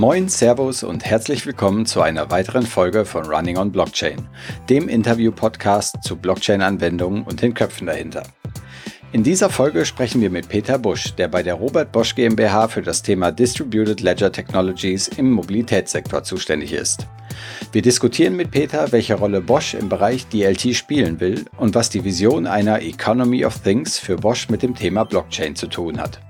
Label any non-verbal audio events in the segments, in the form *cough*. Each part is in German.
Moin, Servus und herzlich willkommen zu einer weiteren Folge von Running on Blockchain, dem Interview-Podcast zu Blockchain-Anwendungen und den Köpfen dahinter. In dieser Folge sprechen wir mit Peter Busch, der bei der Robert Bosch GmbH für das Thema Distributed Ledger Technologies im Mobilitätssektor zuständig ist. Wir diskutieren mit Peter, welche Rolle Bosch im Bereich DLT spielen will und was die Vision einer Economy of Things für Bosch mit dem Thema Blockchain zu tun hat.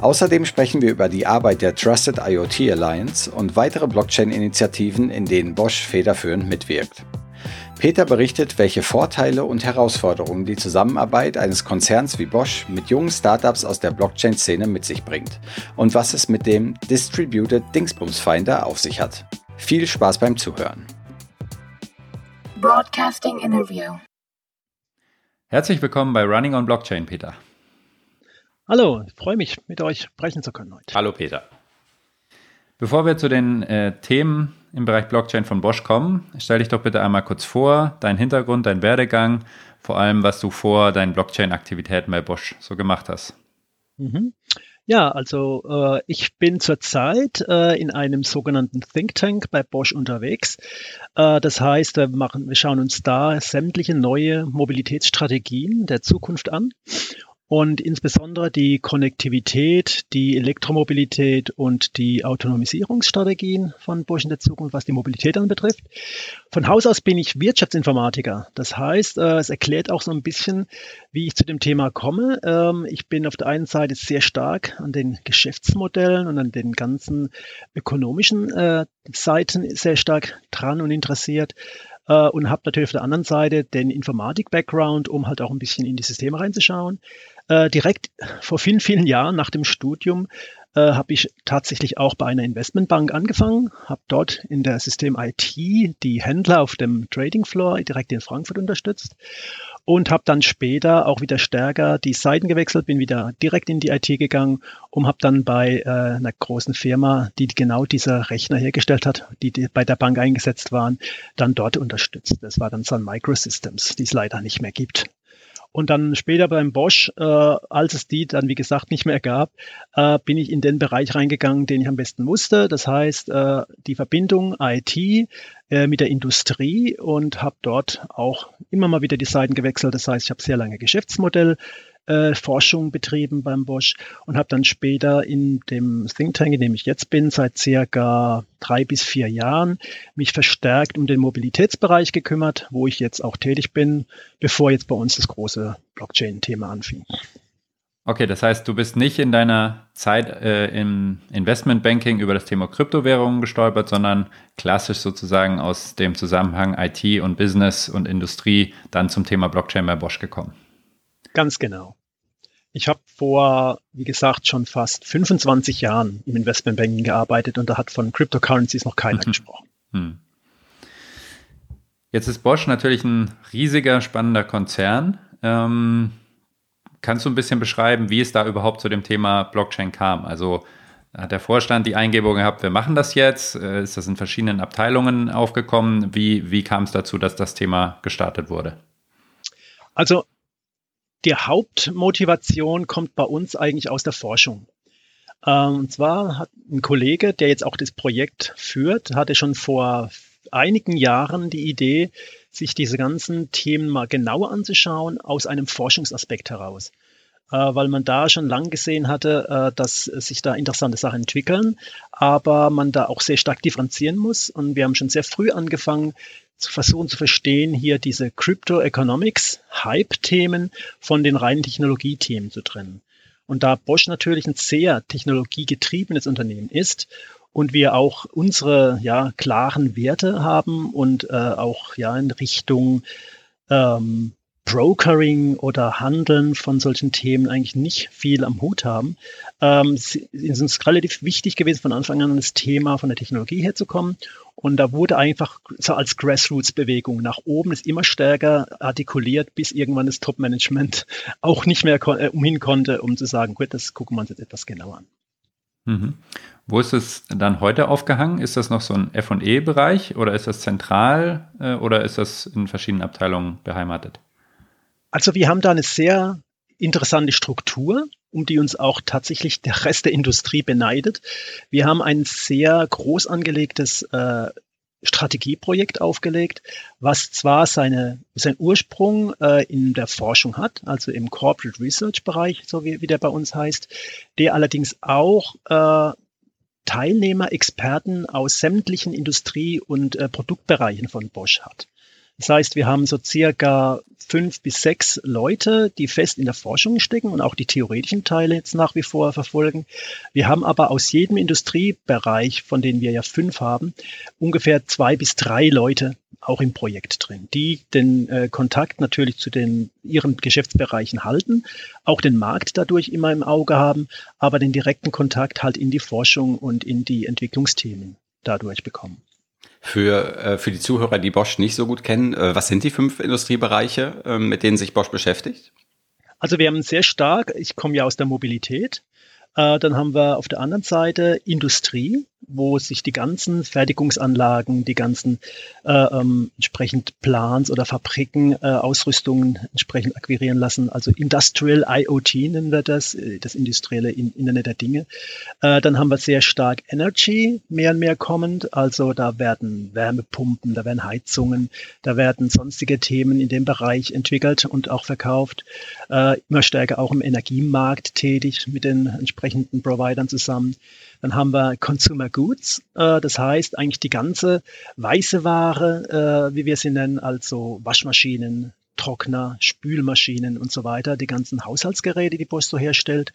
Außerdem sprechen wir über die Arbeit der Trusted IoT Alliance und weitere Blockchain-Initiativen, in denen Bosch federführend mitwirkt. Peter berichtet, welche Vorteile und Herausforderungen die Zusammenarbeit eines Konzerns wie Bosch mit jungen Startups aus der Blockchain-Szene mit sich bringt und was es mit dem Distributed Dingsbums Finder auf sich hat. Viel Spaß beim Zuhören. Broadcasting Interview. Herzlich willkommen bei Running on Blockchain, Peter. Hallo, ich freue mich, mit euch sprechen zu können heute. Hallo Peter. Bevor wir zu den äh, Themen im Bereich Blockchain von Bosch kommen, stell dich doch bitte einmal kurz vor, deinen Hintergrund, deinen Werdegang, vor allem was du vor deinen Blockchain-Aktivitäten bei Bosch so gemacht hast. Mhm. Ja, also äh, ich bin zurzeit äh, in einem sogenannten Think Tank bei Bosch unterwegs. Äh, das heißt, wir, machen, wir schauen uns da sämtliche neue Mobilitätsstrategien der Zukunft an und insbesondere die Konnektivität, die Elektromobilität und die Autonomisierungsstrategien von Bosch in der Zukunft, was die Mobilität anbetrifft. Von Haus aus bin ich Wirtschaftsinformatiker. Das heißt, äh, es erklärt auch so ein bisschen, wie ich zu dem Thema komme. Ähm, ich bin auf der einen Seite sehr stark an den Geschäftsmodellen und an den ganzen ökonomischen äh, Seiten sehr stark dran und interessiert äh, und habe natürlich auf der anderen Seite den Informatik-Background, um halt auch ein bisschen in die Systeme reinzuschauen. Äh, direkt vor vielen, vielen Jahren nach dem Studium äh, habe ich tatsächlich auch bei einer Investmentbank angefangen, habe dort in der System IT die Händler auf dem Trading Floor direkt in Frankfurt unterstützt und habe dann später auch wieder stärker die Seiten gewechselt, bin wieder direkt in die IT gegangen und habe dann bei äh, einer großen Firma, die genau diese Rechner hergestellt hat, die, die bei der Bank eingesetzt waren, dann dort unterstützt. Das war dann Sun Microsystems, die es leider nicht mehr gibt. Und dann später beim Bosch, äh, als es die dann wie gesagt nicht mehr gab, äh, bin ich in den Bereich reingegangen, den ich am besten wusste. Das heißt, äh, die Verbindung IT äh, mit der Industrie und habe dort auch immer mal wieder die Seiten gewechselt. Das heißt, ich habe sehr lange Geschäftsmodell äh, Forschung betrieben beim Bosch und habe dann später in dem Think Tank, in dem ich jetzt bin, seit circa drei bis vier Jahren, mich verstärkt um den Mobilitätsbereich gekümmert, wo ich jetzt auch tätig bin, bevor jetzt bei uns das große Blockchain-Thema anfing. Okay, das heißt, du bist nicht in deiner Zeit äh, im Investmentbanking über das Thema Kryptowährungen gestolpert, sondern klassisch sozusagen aus dem Zusammenhang IT und Business und Industrie dann zum Thema Blockchain bei Bosch gekommen. Ganz genau. Ich habe vor, wie gesagt, schon fast 25 Jahren im Investmentbanking gearbeitet und da hat von Cryptocurrencies noch keiner mhm. gesprochen. Hm. Jetzt ist Bosch natürlich ein riesiger, spannender Konzern. Ähm, kannst du ein bisschen beschreiben, wie es da überhaupt zu dem Thema Blockchain kam? Also hat der Vorstand die Eingebung gehabt, wir machen das jetzt? Äh, ist das in verschiedenen Abteilungen aufgekommen? Wie, wie kam es dazu, dass das Thema gestartet wurde? Also die Hauptmotivation kommt bei uns eigentlich aus der Forschung. Ähm, und zwar hat ein Kollege, der jetzt auch das Projekt führt, hatte schon vor einigen Jahren die Idee, sich diese ganzen Themen mal genauer anzuschauen aus einem Forschungsaspekt heraus. Äh, weil man da schon lang gesehen hatte, äh, dass sich da interessante Sachen entwickeln, aber man da auch sehr stark differenzieren muss. Und wir haben schon sehr früh angefangen, zu versuchen zu verstehen, hier diese Crypto Economics Hype-Themen von den reinen Technologiethemen zu trennen. Und da Bosch natürlich ein sehr technologiegetriebenes Unternehmen ist und wir auch unsere ja, klaren Werte haben und äh, auch ja in Richtung ähm, Brokering oder Handeln von solchen Themen eigentlich nicht viel am Hut haben, ähm, ist es relativ wichtig gewesen, von Anfang an das Thema von der Technologie herzukommen. Und da wurde einfach so als Grassroots-Bewegung nach oben ist immer stärker artikuliert, bis irgendwann das Top-Management *laughs* auch nicht mehr äh, umhin konnte, um zu sagen, gut, das gucken wir uns jetzt etwas genauer an. Mhm. Wo ist es dann heute aufgehangen? Ist das noch so ein FE-Bereich oder ist das zentral äh, oder ist das in verschiedenen Abteilungen beheimatet? Also wir haben da eine sehr interessante Struktur, um die uns auch tatsächlich der Rest der Industrie beneidet. Wir haben ein sehr groß angelegtes äh, Strategieprojekt aufgelegt, was zwar seine, seinen Ursprung äh, in der Forschung hat, also im Corporate Research Bereich, so wie, wie der bei uns heißt, der allerdings auch äh, Teilnehmer, Experten aus sämtlichen Industrie- und äh, Produktbereichen von Bosch hat. Das heißt, wir haben so circa fünf bis sechs Leute, die fest in der Forschung stecken und auch die theoretischen Teile jetzt nach wie vor verfolgen. Wir haben aber aus jedem Industriebereich, von denen wir ja fünf haben, ungefähr zwei bis drei Leute auch im Projekt drin, die den äh, Kontakt natürlich zu den ihren Geschäftsbereichen halten, auch den Markt dadurch immer im Auge haben, aber den direkten Kontakt halt in die Forschung und in die Entwicklungsthemen dadurch bekommen. Für, äh, für die Zuhörer, die Bosch nicht so gut kennen, äh, was sind die fünf Industriebereiche, äh, mit denen sich Bosch beschäftigt? Also wir haben sehr stark, ich komme ja aus der Mobilität, äh, dann haben wir auf der anderen Seite Industrie, wo sich die ganzen Fertigungsanlagen, die ganzen äh, ähm, entsprechend Plans oder Fabriken, äh, Ausrüstungen entsprechend akquirieren lassen. Also Industrial IoT nennen wir das, äh, das industrielle Internet der Dinge. Äh, dann haben wir sehr stark Energy, mehr und mehr kommend. Also da werden Wärmepumpen, da werden Heizungen, da werden sonstige Themen in dem Bereich entwickelt und auch verkauft. Äh, immer stärker auch im Energiemarkt tätig mit den entsprechenden Providern zusammen. Dann haben wir Consumer Goods, äh, das heißt eigentlich die ganze weiße Ware, äh, wie wir sie nennen, also Waschmaschinen, Trockner, Spülmaschinen und so weiter, die ganzen Haushaltsgeräte, die Bosto herstellt.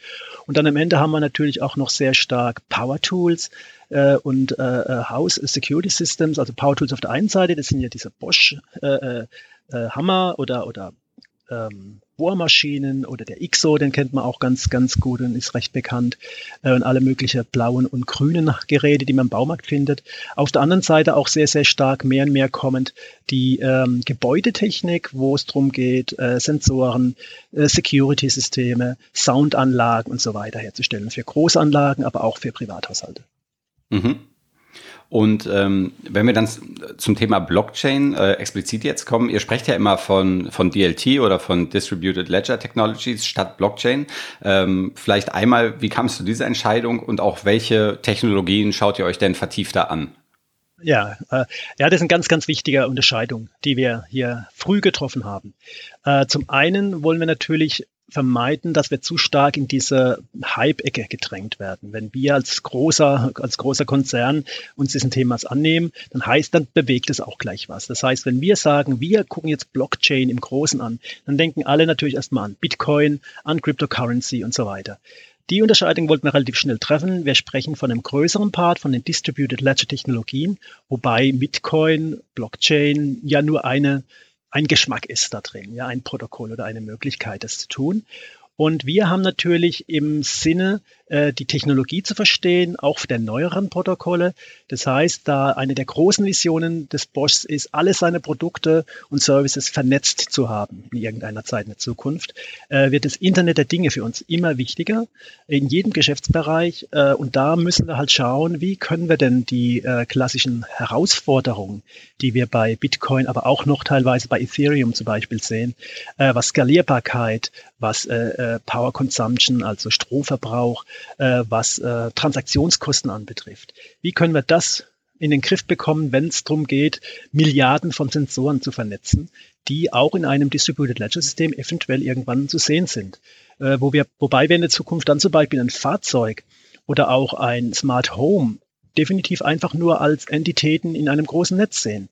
Und dann am Ende haben wir natürlich auch noch sehr stark Power Tools äh, und äh, äh House Security Systems, also Power Tools auf der einen Seite, das sind ja diese Bosch äh, äh, äh Hammer oder, oder ähm, Bohrmaschinen oder der IXO, den kennt man auch ganz, ganz gut und ist recht bekannt. Äh, und alle möglichen blauen und grünen Geräte, die man im Baumarkt findet. Auf der anderen Seite auch sehr, sehr stark mehr und mehr kommend die ähm, Gebäudetechnik, wo es darum geht, äh, Sensoren, äh, Security-Systeme, Soundanlagen und so weiter herzustellen. Für Großanlagen, aber auch für Privathaushalte. Mhm. Und ähm, wenn wir dann zum Thema Blockchain äh, explizit jetzt kommen, ihr sprecht ja immer von, von DLT oder von Distributed Ledger Technologies statt Blockchain. Ähm, vielleicht einmal, wie kam es zu dieser Entscheidung und auch welche Technologien schaut ihr euch denn vertiefter an? Ja, äh, ja, das ist eine ganz, ganz wichtige Unterscheidung, die wir hier früh getroffen haben. Äh, zum einen wollen wir natürlich vermeiden, dass wir zu stark in diese Hype-Ecke gedrängt werden. Wenn wir als großer, als großer Konzern uns diesen Themas annehmen, dann heißt, dann bewegt es auch gleich was. Das heißt, wenn wir sagen, wir gucken jetzt Blockchain im Großen an, dann denken alle natürlich erstmal an Bitcoin, an Cryptocurrency und so weiter. Die Unterscheidung wollten wir relativ schnell treffen. Wir sprechen von einem größeren Part, von den Distributed Ledger Technologien, wobei Bitcoin, Blockchain ja nur eine ein Geschmack ist da drin, ja, ein Protokoll oder eine Möglichkeit, das zu tun. Und wir haben natürlich im Sinne äh, die Technologie zu verstehen, auch der neueren Protokolle. Das heißt, da eine der großen Visionen des Boschs ist, alle seine Produkte und Services vernetzt zu haben in irgendeiner Zeit in der Zukunft, äh, wird das Internet der Dinge für uns immer wichtiger in jedem Geschäftsbereich. Äh, und da müssen wir halt schauen, wie können wir denn die klassischen Herausforderungen, die wir bei Bitcoin, aber auch noch teilweise bei Ethereum zum Beispiel sehen, was Skalierbarkeit, was Power Consumption, also Stromverbrauch, äh, was äh, Transaktionskosten anbetrifft. Wie können wir das in den Griff bekommen, wenn es darum geht, Milliarden von Sensoren zu vernetzen, die auch in einem Distributed Ledger System eventuell irgendwann zu sehen sind. Äh, wo wir, wobei wir in der Zukunft dann zum Beispiel ein Fahrzeug oder auch ein Smart Home definitiv einfach nur als Entitäten in einem großen Netz sehen,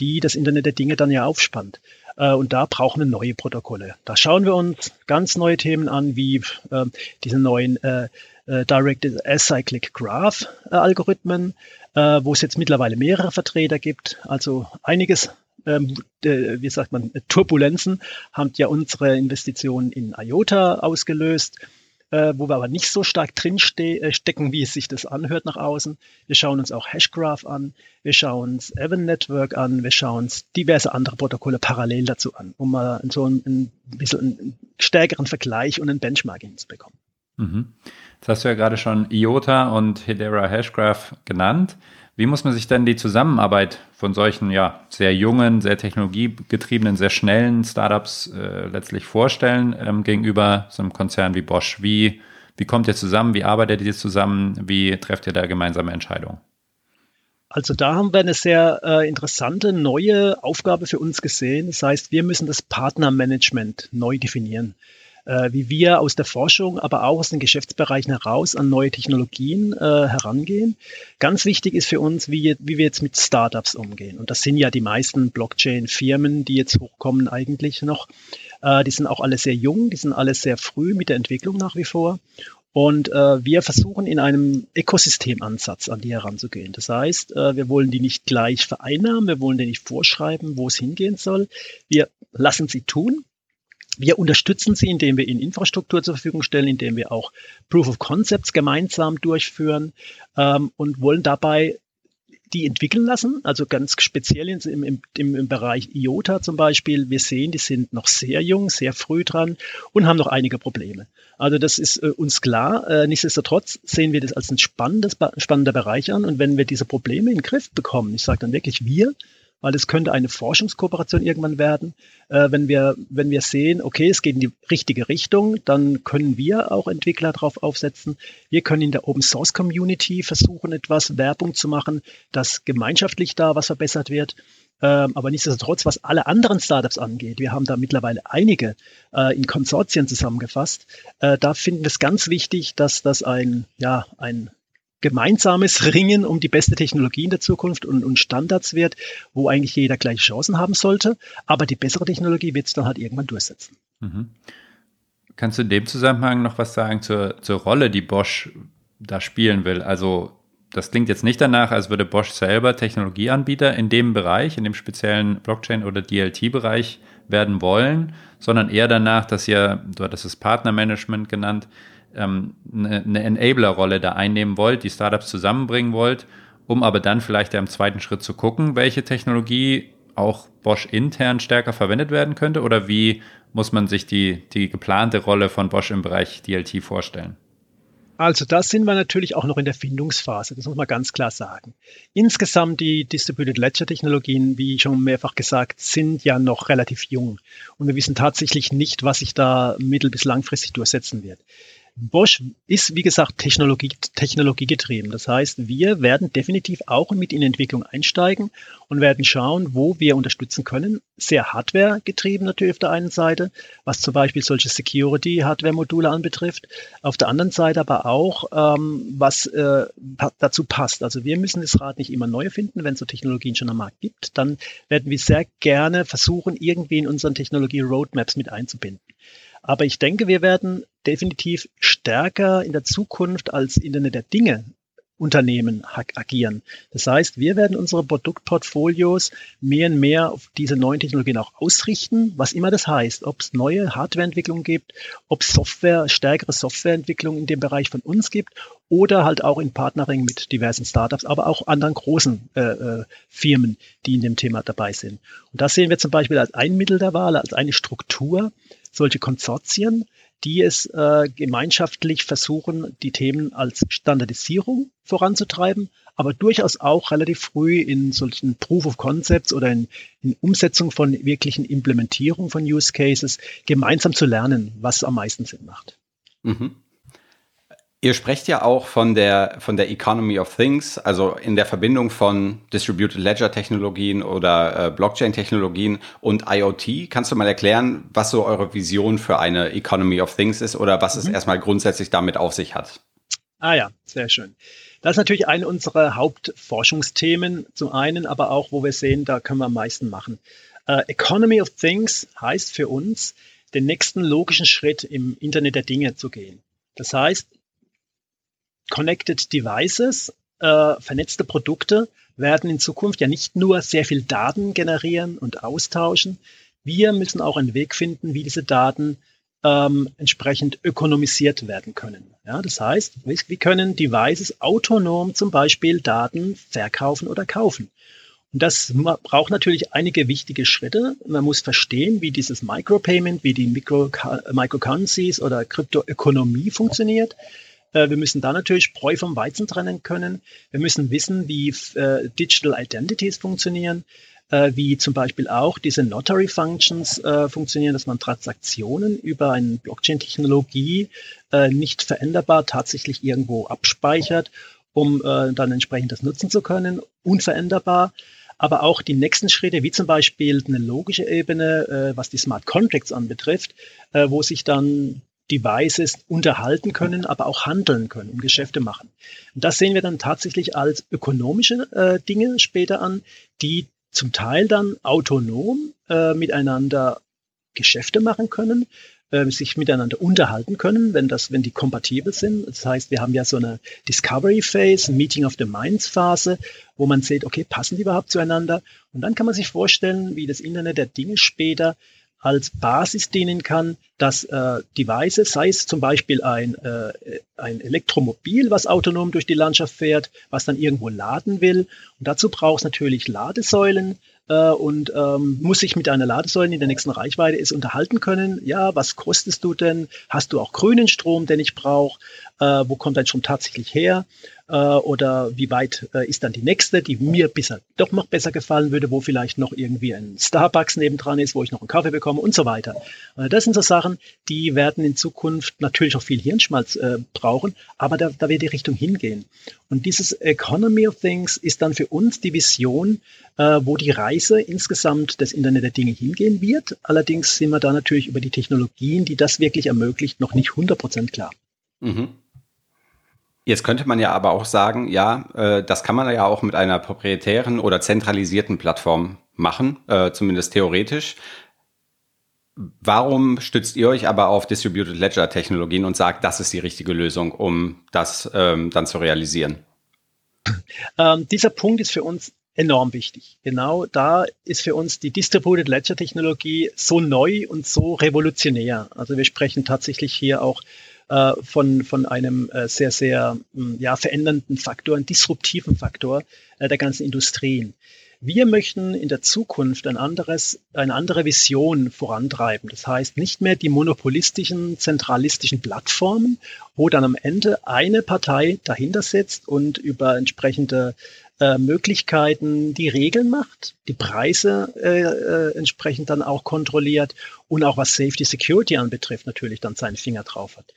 die das Internet der Dinge dann ja aufspannt. Äh, und da brauchen wir neue Protokolle. Da schauen wir uns ganz neue Themen an, wie äh, diese neuen äh, äh, Directed Acyclic Graph äh, Algorithmen, äh, wo es jetzt mittlerweile mehrere Vertreter gibt. Also einiges ähm, wie sagt man, Turbulenzen haben ja unsere Investitionen in IOTA ausgelöst äh, wo wir aber nicht so stark drin äh, stecken, wie es sich das anhört nach außen. Wir schauen uns auch Hashgraph an, wir schauen uns Evan Network an, wir schauen uns diverse andere Protokolle parallel dazu an, um mal so ein, ein bisschen einen stärkeren Vergleich und ein Benchmarking zu bekommen. Mhm. Jetzt hast du ja gerade schon IOTA und Hedera Hashgraph genannt. Wie muss man sich denn die Zusammenarbeit von solchen ja sehr jungen, sehr technologiegetriebenen, sehr schnellen Startups äh, letztlich vorstellen ähm, gegenüber so einem Konzern wie Bosch? Wie, wie kommt ihr zusammen? Wie arbeitet ihr zusammen? Wie trefft ihr da gemeinsame Entscheidungen? Also da haben wir eine sehr äh, interessante neue Aufgabe für uns gesehen. Das heißt, wir müssen das Partnermanagement neu definieren äh, wie wir aus der Forschung, aber auch aus den Geschäftsbereichen heraus an neue Technologien äh, herangehen. Ganz wichtig ist für uns, wie, wie wir jetzt mit Startups umgehen. Und das sind ja die meisten Blockchain-Firmen, die jetzt hochkommen eigentlich noch. Äh, die sind auch alle sehr jung, die sind alle sehr früh mit der Entwicklung nach wie vor. Und äh, wir versuchen in einem Ökosystemansatz an die heranzugehen. Das heißt, äh, wir wollen die nicht gleich vereinnahmen, wir wollen denen nicht vorschreiben, wo es hingehen soll. Wir lassen sie tun, wir unterstützen sie, indem wir ihnen Infrastruktur zur Verfügung stellen, indem wir auch Proof of Concepts gemeinsam durchführen ähm, und wollen dabei die entwickeln lassen, also ganz speziell im, im, im, Bereich IOTA zum Beispiel. Wir sehen, die sind noch sehr jung, sehr früh dran und haben noch einige Probleme. Also das ist äh, uns klar. Äh, nichtsdestotrotz sehen wir das als ein spannendes, spannender Bereich an. Und wenn wir diese Probleme in den Griff bekommen, ich sage dann wirklich wir, weil es könnte eine Forschungskooperation irgendwann werden. Äh, wenn, wir, wenn wir sehen, okay, es geht in die richtige Richtung, dann können wir auch Entwickler darauf aufsetzen. Wir können in der Open Source Community versuchen, etwas Werbung zu machen, dass gemeinschaftlich da was verbessert wird. Ähm, aber nichtsdestotrotz, was alle anderen Startups angeht, wir haben da mittlerweile einige äh, in Konsortien zusammengefasst. Äh, da finden wir es ganz wichtig, dass das ein, ja, ein gemeinsames *laughs* Ringen um die beste Technologie in der Zukunft und, und Standards wird, wo eigentlich jeder gleiche Chancen haben sollte. Aber die bessere Technologie wird es dann halt irgendwann durchsetzen. Mhm. Kannst du in dem Zusammenhang noch was sagen zur, zur Rolle, die Bosch da spielen will? Also das klingt jetzt nicht danach, als würde Bosch selber Technologieanbieter in dem Bereich, in dem speziellen Blockchain- oder DLT-Bereich werden wollen, sondern eher danach, dass ihr, du hattest es Partnermanagement genannt, ähm, eine, Enabler-Rolle da einnehmen wollt, die Startups zusammenbringen wollt, um aber dann vielleicht im zweiten Schritt zu gucken, welche Technologie auch Bosch intern stärker verwendet werden könnte oder wie muss man sich die, die geplante Rolle von Bosch im Bereich DLT vorstellen? Also da sind wir natürlich auch noch in der Findungsphase, das muss man ganz klar sagen. Insgesamt die Distributed Ledger Technologien, wie schon mehrfach gesagt, sind ja noch relativ jung und wir wissen tatsächlich nicht, was sich da mittel- bis langfristig durchsetzen wird. Bosch ist, wie gesagt, Technologie, technologiegetrieben. Das heißt, wir werden definitiv auch mit in Entwicklung einsteigen und werden schauen, wo wir unterstützen können. Sehr Hardware-getrieben natürlich auf der einen Seite, was zum Beispiel solche Security-Hardware-Module anbetrifft. Auf der anderen Seite aber auch, ähm, was äh, dazu passt. Also wir müssen das Rad nicht immer neu finden. Wenn es so Technologien schon am Markt gibt, dann werden wir sehr gerne versuchen, irgendwie in unseren Technologie-Roadmaps mit einzubinden. Aber ich denke, wir werden definitiv stärker in der Zukunft als Internet der Dinge Unternehmen agieren. Das heißt, wir werden unsere Produktportfolios mehr und mehr auf diese neuen Technologien auch ausrichten, was immer das heißt, ob es neue Hardwareentwicklungen gibt, ob es Software, stärkere Softwareentwicklung in dem Bereich von uns gibt oder halt auch in Partnering mit diversen Startups, aber auch anderen großen äh, äh, Firmen, die in dem Thema dabei sind. Und das sehen wir zum Beispiel als ein Mittel der Wahl, als eine Struktur, solche Konsortien, die es äh, gemeinschaftlich versuchen, die Themen als Standardisierung voranzutreiben, aber durchaus auch relativ früh in solchen Proof of Concepts oder in, in Umsetzung von wirklichen Implementierung von Use Cases gemeinsam zu lernen, was am meisten Sinn macht. Mhm. Ihr sprecht ja auch von der, von der Economy of Things, also in der Verbindung von Distributed Ledger Technologien oder äh, Blockchain Technologien und IoT. Kannst du mal erklären, was so eure Vision für eine Economy of Things ist oder was mhm. es erstmal grundsätzlich damit auf sich hat? Ah ja, sehr schön. Das ist natürlich eine unserer Hauptforschungsthemen zum einen, aber auch, wo wir sehen, da können wir am meisten machen. Uh, Economy of Things heißt für uns, den nächsten logischen Schritt im Internet der Dinge zu gehen. Das heißt, Connected Devices, äh, vernetzte Produkte, werden in Zukunft ja nicht nur sehr viel Daten generieren und austauschen. Wir müssen auch einen Weg finden, wie diese Daten ähm, entsprechend ökonomisiert werden können. Ja, das heißt, wir können Devices autonom zum Beispiel Daten verkaufen oder kaufen. Und das braucht natürlich einige wichtige Schritte. Man muss verstehen, wie dieses Micropayment, wie die Micro Microcurrencies oder Kryptoökonomie funktioniert. Äh, wir müssen da natürlich Spreu vom Weizen trennen können. Wir müssen wissen, wie äh, Digital Identities funktionieren äh, wie zum Beispiel auch diese Notary Functions funktionieren, dass man Transaktionen über eine Blockchain-Technologie nicht veränderbar tatsächlich irgendwo abspeichert, um dann entsprechend das nutzen zu können, unveränderbar. Aber auch die nächsten Schritte, wie zum Beispiel eine logische Ebene, äh, was die Smart Contracts anbetrifft, äh, wo sich dann Devices unterhalten können, aber auch handeln können und Geschäfte machen. Und das sehen wir dann tatsächlich als ökonomische äh, Dinge später an, die zum Teil dann autonom äh, miteinander Geschäfte machen können, äh, sich miteinander unterhalten können, wenn das, wenn die kompatibel sind. Das heißt, wir haben ja so eine Discovery Phase, Meeting of the Minds Phase, wo man sieht, okay, passen die überhaupt zueinander? Und dann kann man sich vorstellen, wie das Internet der Dinge später als Basis dienen kann, dass äh, Devices, sei es zum Beispiel ein, äh, ein Elektromobil, was autonom durch die Landschaft fährt, was dann irgendwo laden will. Und dazu braucht es natürlich Ladesäulen, äh, und ähm, muss sich mit einer Ladesäule, die in der nächsten Reichweite ist, unterhalten können. Ja, was kostest du denn? Hast du auch grünen Strom, den ich brauche? Äh, wo kommt dein Strom tatsächlich her? Äh, oder wie weit äh, ist dann die nächste, die mir bisher doch noch besser gefallen würde, wo vielleicht noch irgendwie ein Starbucks nebendran ist, wo ich noch einen Kaffee bekomme und so weiter. Das sind so Sachen, die werden in Zukunft natürlich auch viel Hirnschmalz äh, brauchen, aber da, da wird die Richtung hingehen. Und dieses Economy of Things ist dann für uns die Vision, äh, wo die Reise insgesamt des Internet der Dinge hingehen wird. Allerdings sind wir da natürlich über die Technologien, die das wirklich ermöglicht, noch nicht 100% klar. Mhm. Jetzt könnte man ja aber auch sagen, ja, äh, das kann man ja auch mit einer proprietären oder zentralisierten Plattform machen, äh, zumindest theoretisch. Warum stützt ihr euch aber auf Distributed Ledger Technologien und sagt, das ist die richtige Lösung, um das ähm, dann zu realisieren? *laughs* Ähm, dieser Punkt ist für uns enorm wichtig. Genau da ist für uns die Distributed Ledger Technologie so neu und so revolutionär. Also wir sprechen tatsächlich hier auch äh, von, von einem äh, sehr, sehr hm, ja, verändernden Faktor, einen disruptiven Faktor äh, der ganzen Industrien. Wir möchten in der Zukunft ein anderes, eine andere Vision vorantreiben. Das heißt, nicht mehr die monopolistischen, zentralistischen Plattformen, wo dann am Ende eine Partei dahinter sitzt und über entsprechende äh, Möglichkeiten die Regeln macht, die Preise äh, äh, entsprechend dann auch kontrolliert und auch was Safety Security anbetrifft natürlich dann seinen Finger drauf hat.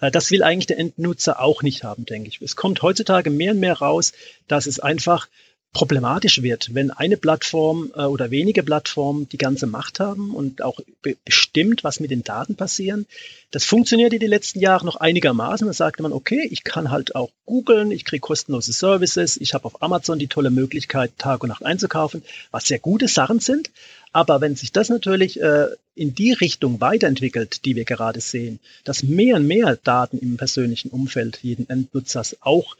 Äh, das will eigentlich der Endnutzer auch nicht haben, denke ich. Es kommt heutzutage mehr und mehr raus, dass es einfach problematisch wird, wenn eine Plattform äh, oder wenige Plattformen die ganze Macht haben und auch be bestimmt, was mit den Daten passieren. Das funktionierte die letzten Jahre noch einigermaßen. Da sagte man, okay, ich kann halt auch googeln, ich kriege kostenlose Services, ich habe auf Amazon die tolle Möglichkeit, Tag und Nacht einzukaufen, was sehr gute Sachen sind. Aber wenn sich das natürlich äh, in die Richtung weiterentwickelt, die wir gerade sehen, dass mehr und mehr Daten im persönlichen Umfeld jeden Endnutzers auch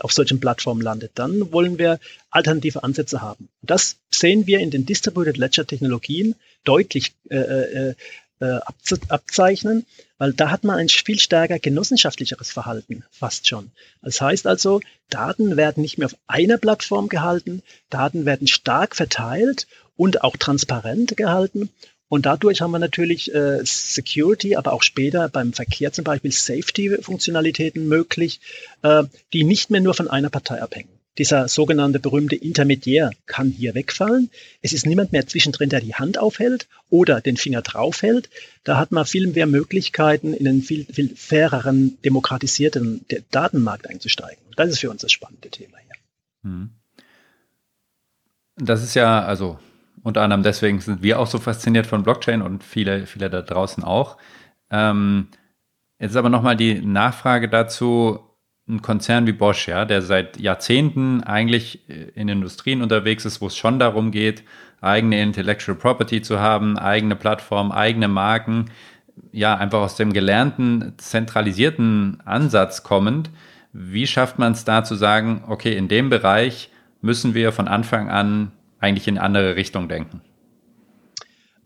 auf solchen Plattformen landet, dann wollen wir alternative Ansätze haben. Das sehen wir in den Distributed Ledger Technologien deutlich äh, äh, äh abzeichnen, weil da hat man ein viel stärker genossenschaftlicheres Verhalten, fast schon. Das heißt also, Daten werden nicht mehr auf einer Plattform gehalten, Daten werden stark verteilt und auch transparent gehalten. Und dadurch haben wir natürlich äh, Security, aber auch später beim Verkehr zum Beispiel Safety-Funktionalitäten möglich, äh, die nicht mehr nur von einer Partei abhängen. Dieser sogenannte berühmte Intermediär kann hier wegfallen. Es ist niemand mehr zwischendrin, der die Hand aufhält oder den Finger draufhält. Da hat man viel mehr Möglichkeiten, in einen viel, viel faireren, demokratisierten Datenmarkt einzusteigen. Das ist für uns das spannende Thema hier. Hm. Das ist ja, also unter anderem deswegen sind wir auch so fasziniert von Blockchain und viele, viele da draußen auch. Ähm, jetzt aber nochmal die Nachfrage dazu, ein Konzern wie Bosch, ja, der seit Jahrzehnten eigentlich in Industrien unterwegs ist, wo es schon darum geht, eigene Intellectual Property zu haben, eigene Plattformen, eigene Marken, ja, einfach aus dem gelernten, zentralisierten Ansatz kommend. Wie schafft man es da zu sagen, okay, in dem Bereich müssen wir von Anfang an eigentlich in andere Richtung denken?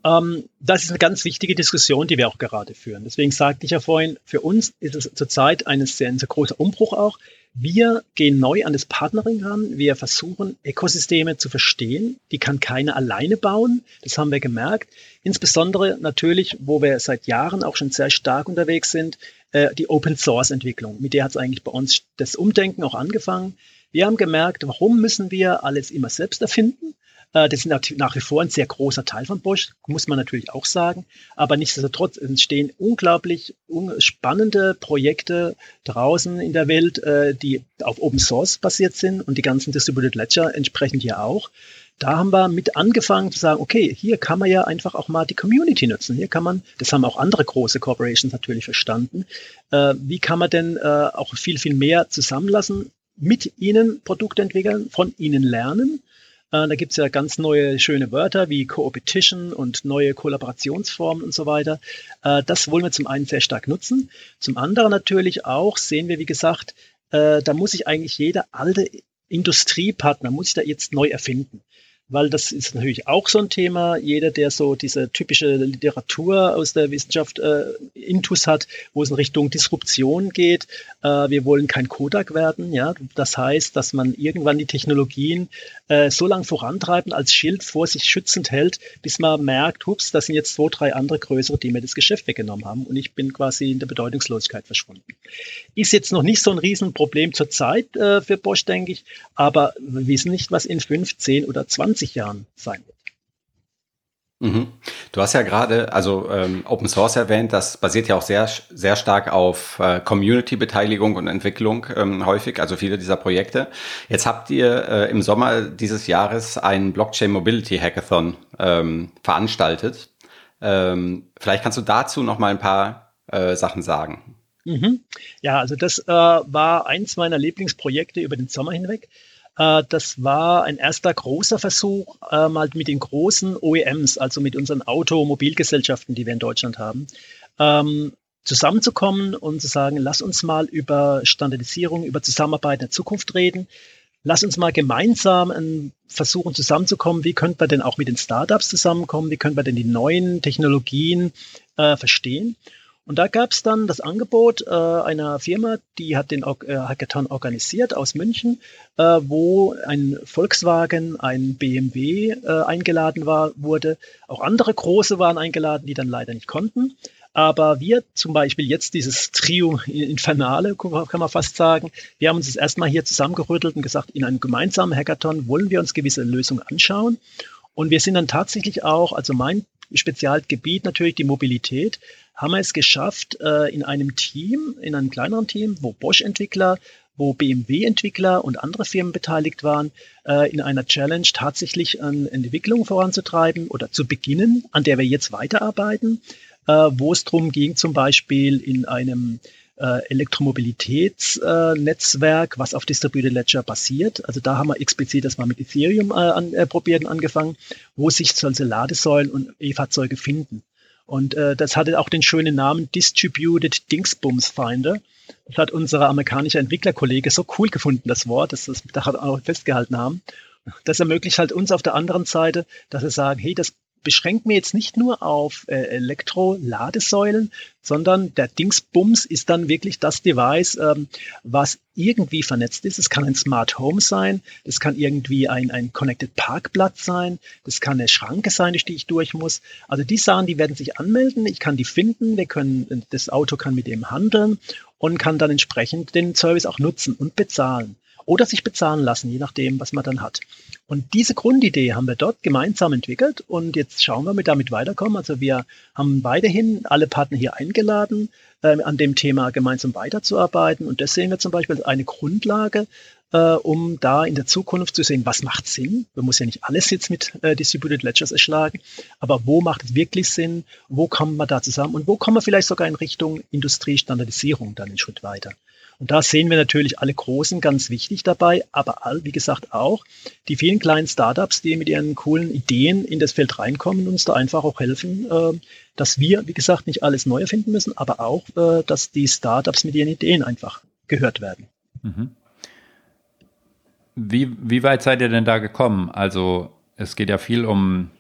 Ähm, das ist eine ganz wichtige Diskussion, die wir auch gerade führen. Deswegen sagte ich ja vorhin, für uns ist es zurzeit ein sehr, sehr großer Umbruch auch. Wir gehen neu an das Partnering ran. Wir versuchen, Ökosysteme zu verstehen. Die kann keiner alleine bauen. Das haben wir gemerkt. Insbesondere natürlich, wo wir seit Jahren auch schon sehr stark unterwegs sind, äh, die Open Source Entwicklung. Mit der hat es eigentlich bei uns das Umdenken auch angefangen. Wir haben gemerkt, warum müssen wir alles immer selbst erfinden? Äh, das ist nach wie vor ein sehr großer Teil von Bosch, muss man natürlich auch sagen. Aber nichtsdestotrotz entstehen unglaublich spannende Projekte draußen in der Welt, äh, die auf Open Source basiert sind und die ganzen Distributed Ledger entsprechend hier auch. Da haben wir mit angefangen zu sagen, okay, hier kann man ja einfach auch mal die Community nutzen. Hier kann man, das haben auch andere große Corporations natürlich verstanden, äh, wie kann man denn auch viel, viel mehr zusammenlassen, mit ihnen Produkte entwickeln, von ihnen lernen da gibt es ja ganz neue schöne Wörter wie Co-Opetition und neue Kollaborationsformen und so weiter. Äh, das wollen wir zum einen sehr stark nutzen. Zum anderen natürlich auch sehen wir, wie gesagt, äh, da muss sich eigentlich jeder alte Industriepartner, muss sich da jetzt neu erfinden weil das ist natürlich auch so ein Thema. Jeder, der so diese typische Literatur aus der Wissenschaft äh, Intus hat, wo es in Richtung Disruption geht. Äh, wir wollen kein Kodak werden. Ja, das heißt, dass man irgendwann die Technologien äh, so lange vorantreiben als Schild vor sich schützend hält, bis man merkt, hups, das sind jetzt zwei, drei andere größere, die mir das Geschäft weggenommen haben und ich bin quasi in der Bedeutungslosigkeit verschwunden. Ist jetzt noch nicht so ein Riesenproblem zurzeit äh, für Bosch, denke ich, aber wir wissen nicht, was in fünf, zehn oder 20 Jahren sein wird. Mhm. Du hast ja gerade also ähm, Open Source erwähnt, das basiert ja auch sehr sehr stark auf äh, Community-Beteiligung und Entwicklung ähm, häufig, also viele dieser Projekte. Jetzt habt ihr äh, im Sommer dieses Jahres einen Blockchain Mobility Hackathon ähm, veranstaltet. Ähm, vielleicht kannst du dazu noch mal ein paar äh, Sachen sagen. Mhm. Ja, also das äh, war eins meiner Lieblingsprojekte über den Sommer hinweg. Äh, das war ein erster großer Versuch, äh, mal mit den großen OEMs, also mit unseren Automobilgesellschaften, die wir in Deutschland haben, ähm, zusammenzukommen und zu sagen, lass uns mal über Standardisierung, über Zusammenarbeit in der Zukunft reden. Lass uns mal gemeinsam ähm, versuchen zusammenzukommen, wie könnte man denn auch mit den Startups zusammenkommen, wie könnte man denn die neuen Technologien äh, verstehen. Und da gab es dann das Angebot äh, einer Firma, die hat den äh, Hackathon organisiert aus München, äh, wo ein Volkswagen, ein BMW äh, eingeladen war, wurde. Auch andere große waren eingeladen, die dann leider nicht konnten. Aber wir zum Beispiel jetzt dieses Trio Infernale, kann man fast sagen, wir haben uns das erstmal hier zusammengerüttelt und gesagt, in einem gemeinsamen Hackathon wollen wir uns gewisse Lösungen anschauen. Und wir sind dann tatsächlich auch, also mein Spezialgebiet natürlich die Mobilität, haben wir es geschafft, äh, in einem Team, in einem kleineren Team, wo Bosch-Entwickler, wo BMW-Entwickler und andere Firmen beteiligt waren, äh, in einer Challenge tatsächlich eine Entwicklung voranzutreiben oder zu beginnen, an der wir jetzt weiterarbeiten, äh, wo es darum ging, zum Beispiel in einem Elektromobilitätsnetzwerk, was auf Distributed Ledger basiert. Also da haben wir explizit das mal mit Ethereum an, probiert und angefangen, wo sich solche Ladesäulen und E-Fahrzeuge finden. Und äh, das hatte auch den schönen Namen Distributed Dingsbums Finder. Das hat unser amerikanischer Entwicklerkollege so cool gefunden, das Wort, dass es da auch festgehalten haben. Das ermöglicht halt uns auf der anderen Seite, dass wir sagen, hey, das beschränkt mir jetzt nicht nur auf äh, Elektro-Ladesäulen, sondern der Dingsbums ist dann wirklich das Device, ähm, was irgendwie vernetzt ist. Es kann ein Smart Home sein, es kann irgendwie ein, ein Connected Parkplatz sein, das kann eine Schranke sein, durch die ich durch muss. Also die Sachen, die werden sich anmelden, ich kann die finden, wir können, das Auto kann mit dem handeln und kann dann entsprechend den Service auch nutzen und bezahlen oder sich bezahlen lassen, je nachdem, was man dann hat. Und diese Grundidee haben wir dort gemeinsam entwickelt und jetzt schauen wir, wie wir damit weiterkommen. Also wir haben weiterhin alle Partner hier eingeladen, äh, an dem Thema gemeinsam weiterzuarbeiten und das sehen wir zum Beispiel als eine Grundlage, äh, um da in der Zukunft zu sehen, was macht Sinn. Man muss ja nicht alles jetzt mit äh, Distributed Ledgers erschlagen, aber wo macht es wirklich Sinn, wo kommen wir da zusammen und wo kommen wir vielleicht sogar in Richtung Industriestandardisierung dann einen Schritt weiter. Und da sehen wir natürlich alle Großen ganz wichtig dabei, aber wie gesagt auch die vielen kleinen Startups, die mit ihren coolen Ideen in das Feld reinkommen, uns da einfach auch helfen, äh, dass wir, wie gesagt, nicht alles neu erfinden müssen, aber auch, äh, dass die Startups mit ihren Ideen einfach gehört werden. Mhm. Wie, wie weit seid ihr denn da gekommen? Also es geht ja viel um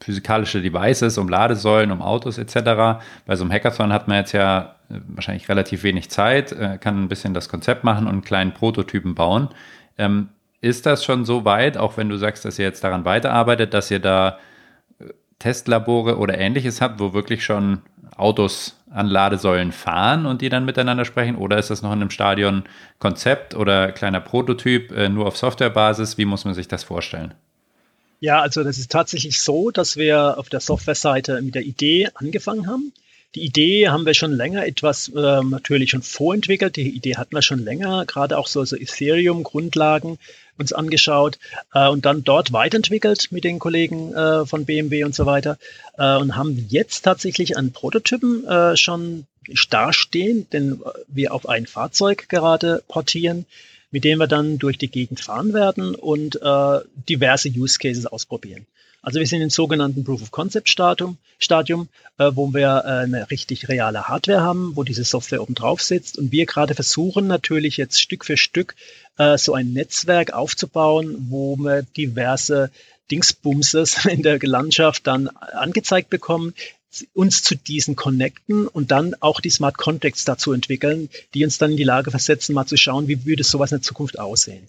physikalische Devices, um Ladesäulen, um Autos etc. Bei so einem Hackathon hat man jetzt ja äh, wahrscheinlich relativ wenig Zeit, äh, kann ein bisschen das Konzept machen und einen kleinen Prototypen bauen. Ähm, ist das schon so weit, auch wenn du sagst, dass ihr jetzt daran weiterarbeitet, dass ihr da äh, Testlabore oder ähnliches habt, wo wirklich schon Autos an Ladesäulen fahren und die dann miteinander sprechen? Oder ist das noch in einem Stadion Konzept oder kleiner Prototyp, äh, nur auf Softwarebasis? Wie muss man sich das vorstellen? Ja, also das ist tatsächlich so, dass wir auf der Softwareseite mit der Idee angefangen haben. Die Idee haben wir schon länger etwas äh, natürlich schon vorentwickelt. Die Idee hatten wir schon länger, gerade auch so, so Ethereum-Grundlagen uns angeschaut äh, und dann dort weiterentwickelt mit den Kollegen äh, von BMW und so weiter äh, und haben jetzt tatsächlich einen Prototypen äh, schon dastehen, den wir auf ein Fahrzeug gerade portieren, mit dem wir dann durch die Gegend fahren werden und äh, diverse Use Cases ausprobieren. Also wir sind im sogenannten Proof of Concept Stadium, Stadium äh, wo wir äh, eine richtig reale Hardware haben, wo diese Software oben drauf sitzt und wir gerade versuchen natürlich jetzt Stück für Stück äh, so ein Netzwerk aufzubauen, wo wir diverse Dingsbumses *laughs* in der Landschaft dann angezeigt bekommen, uns zu diesen connecten und dann auch die Smart Contracts dazu entwickeln, die uns dann in die Lage versetzen, mal zu schauen, wie würde sowas in der Zukunft aussehen.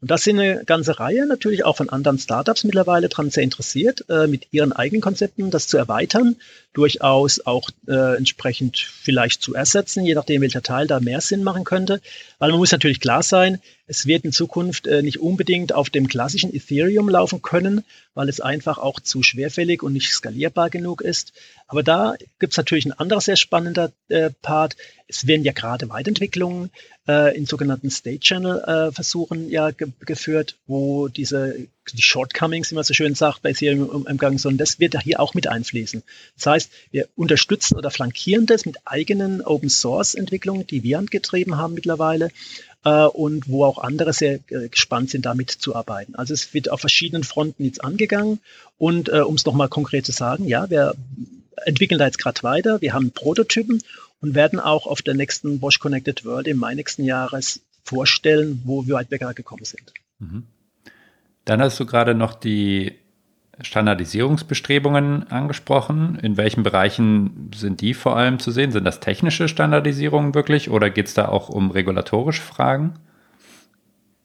Und das sind eine ganze Reihe natürlich auch von anderen Startups mittlerweile dran sehr interessiert, äh, mit ihren eigenen Konzepten das zu erweitern, durchaus auch äh, entsprechend vielleicht zu ersetzen, je nachdem, welcher Teil da mehr Sinn machen könnte. Weil man muss natürlich klar sein, es wird in Zukunft äh, nicht unbedingt auf dem klassischen Ethereum laufen können, weil es einfach auch zu schwerfällig und nicht skalierbar genug ist. Aber da gibt es natürlich ein anderer sehr spannender äh, Part. Es werden ja gerade Weiterentwicklungen äh, in sogenannten State Channel äh, Versuchen ja ge geführt, wo diese die Shortcomings, wie man so schön sagt, bei Ethereum im Gang sind. Das wird hier auch mit einfließen. Das heißt, wir unterstützen oder flankieren das mit eigenen Open Source Entwicklungen, die wir angetrieben haben mittlerweile äh, und wo auch andere sehr äh, gespannt sind, damit zu arbeiten. Also es wird auf verschiedenen Fronten jetzt angegangen und äh, um es nochmal konkret zu sagen, ja, wir entwickeln da jetzt gerade weiter, wir haben Prototypen und werden auch auf der nächsten Bosch Connected World im Mai nächsten Jahres vorstellen, wo wir weit wir gerade gekommen sind. Mhm. Dann hast du gerade noch die Standardisierungsbestrebungen angesprochen. In welchen Bereichen sind die vor allem zu sehen? Sind das technische Standardisierungen wirklich oder geht es da auch um regulatorische Fragen?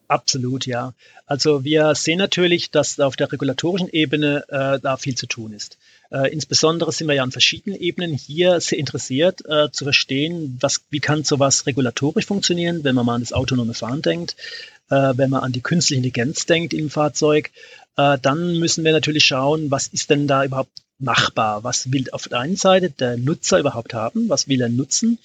Absolut, ja. Also wir sehen natürlich, dass auf der regulatorischen Ebene äh, da viel zu tun ist. Äh, insbesondere sind wir ja an verschiedenen Ebenen hier sehr interessiert äh, zu verstehen, was, wie kann sowas regulatorisch funktionieren, wenn man mal an das autonome Fahren denkt, äh, wenn man an die künstliche Intelligenz denkt im Fahrzeug, äh, dann müssen wir natürlich schauen, was ist denn da überhaupt machbar? Was will auf der einen Seite der Nutzer überhaupt haben? Was will er nutzen?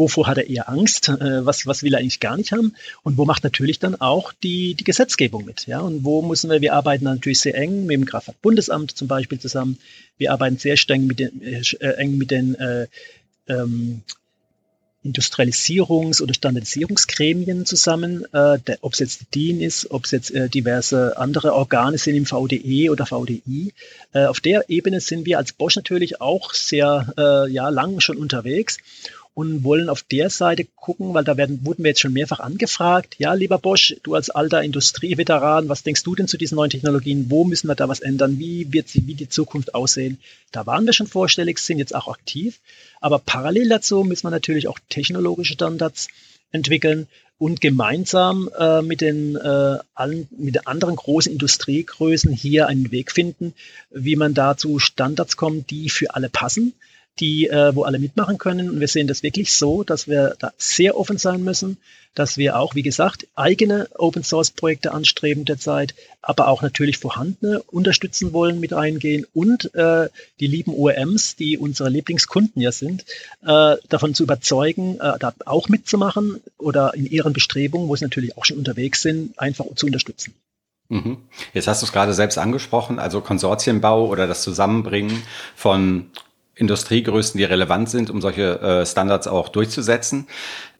Wovor hat er eher Angst? Äh, was, was will er eigentlich gar nicht haben? Und wo macht natürlich dann auch die, die Gesetzgebung mit? Ja? Und wo müssen wir, wir arbeiten natürlich sehr eng mit dem Kraftfahrtbundesamt zum Beispiel zusammen. Wir arbeiten sehr streng mit den, äh, eng mit den äh, ähm, Industrialisierungs- oder Standardisierungsgremien zusammen, äh, ob es jetzt die DIN ist, ob es jetzt äh, diverse andere Organe sind im VDE oder VDI. Äh, auf der Ebene sind wir als Bosch natürlich auch sehr äh, ja, lang schon unterwegs und wollen auf der Seite gucken, weil da werden, wurden wir jetzt schon mehrfach angefragt. Ja, lieber Bosch, du als alter Industrieveteran, was denkst du denn zu diesen neuen Technologien? Wo müssen wir da was ändern? Wie wird sie, wie die Zukunft aussehen? Da waren wir schon vorstellig, sind jetzt auch aktiv. Aber parallel dazu müssen wir natürlich auch technologische Standards entwickeln und gemeinsam äh, mit den äh, allen, mit den anderen großen Industriegrößen hier einen Weg finden, wie man da zu Standards kommt, die für alle passen, die, äh, wo alle mitmachen können. Und wir sehen das wirklich so, dass wir da sehr offen sein müssen, dass wir auch, wie gesagt, eigene Open Source Projekte anstreben derzeit, aber auch natürlich vorhandene unterstützen wollen, mit reingehen und äh, die lieben OEMs, die unsere Lieblingskunden ja sind, äh, davon zu überzeugen, äh, da auch mitzumachen oder in ihren Bestrebungen, wo sie natürlich auch schon unterwegs sind, einfach zu unterstützen. Mhm. Jetzt hast du es gerade selbst angesprochen, also Konsortienbau oder das Zusammenbringen von Industriegrößen, die relevant sind, um solche äh, Standards auch durchzusetzen.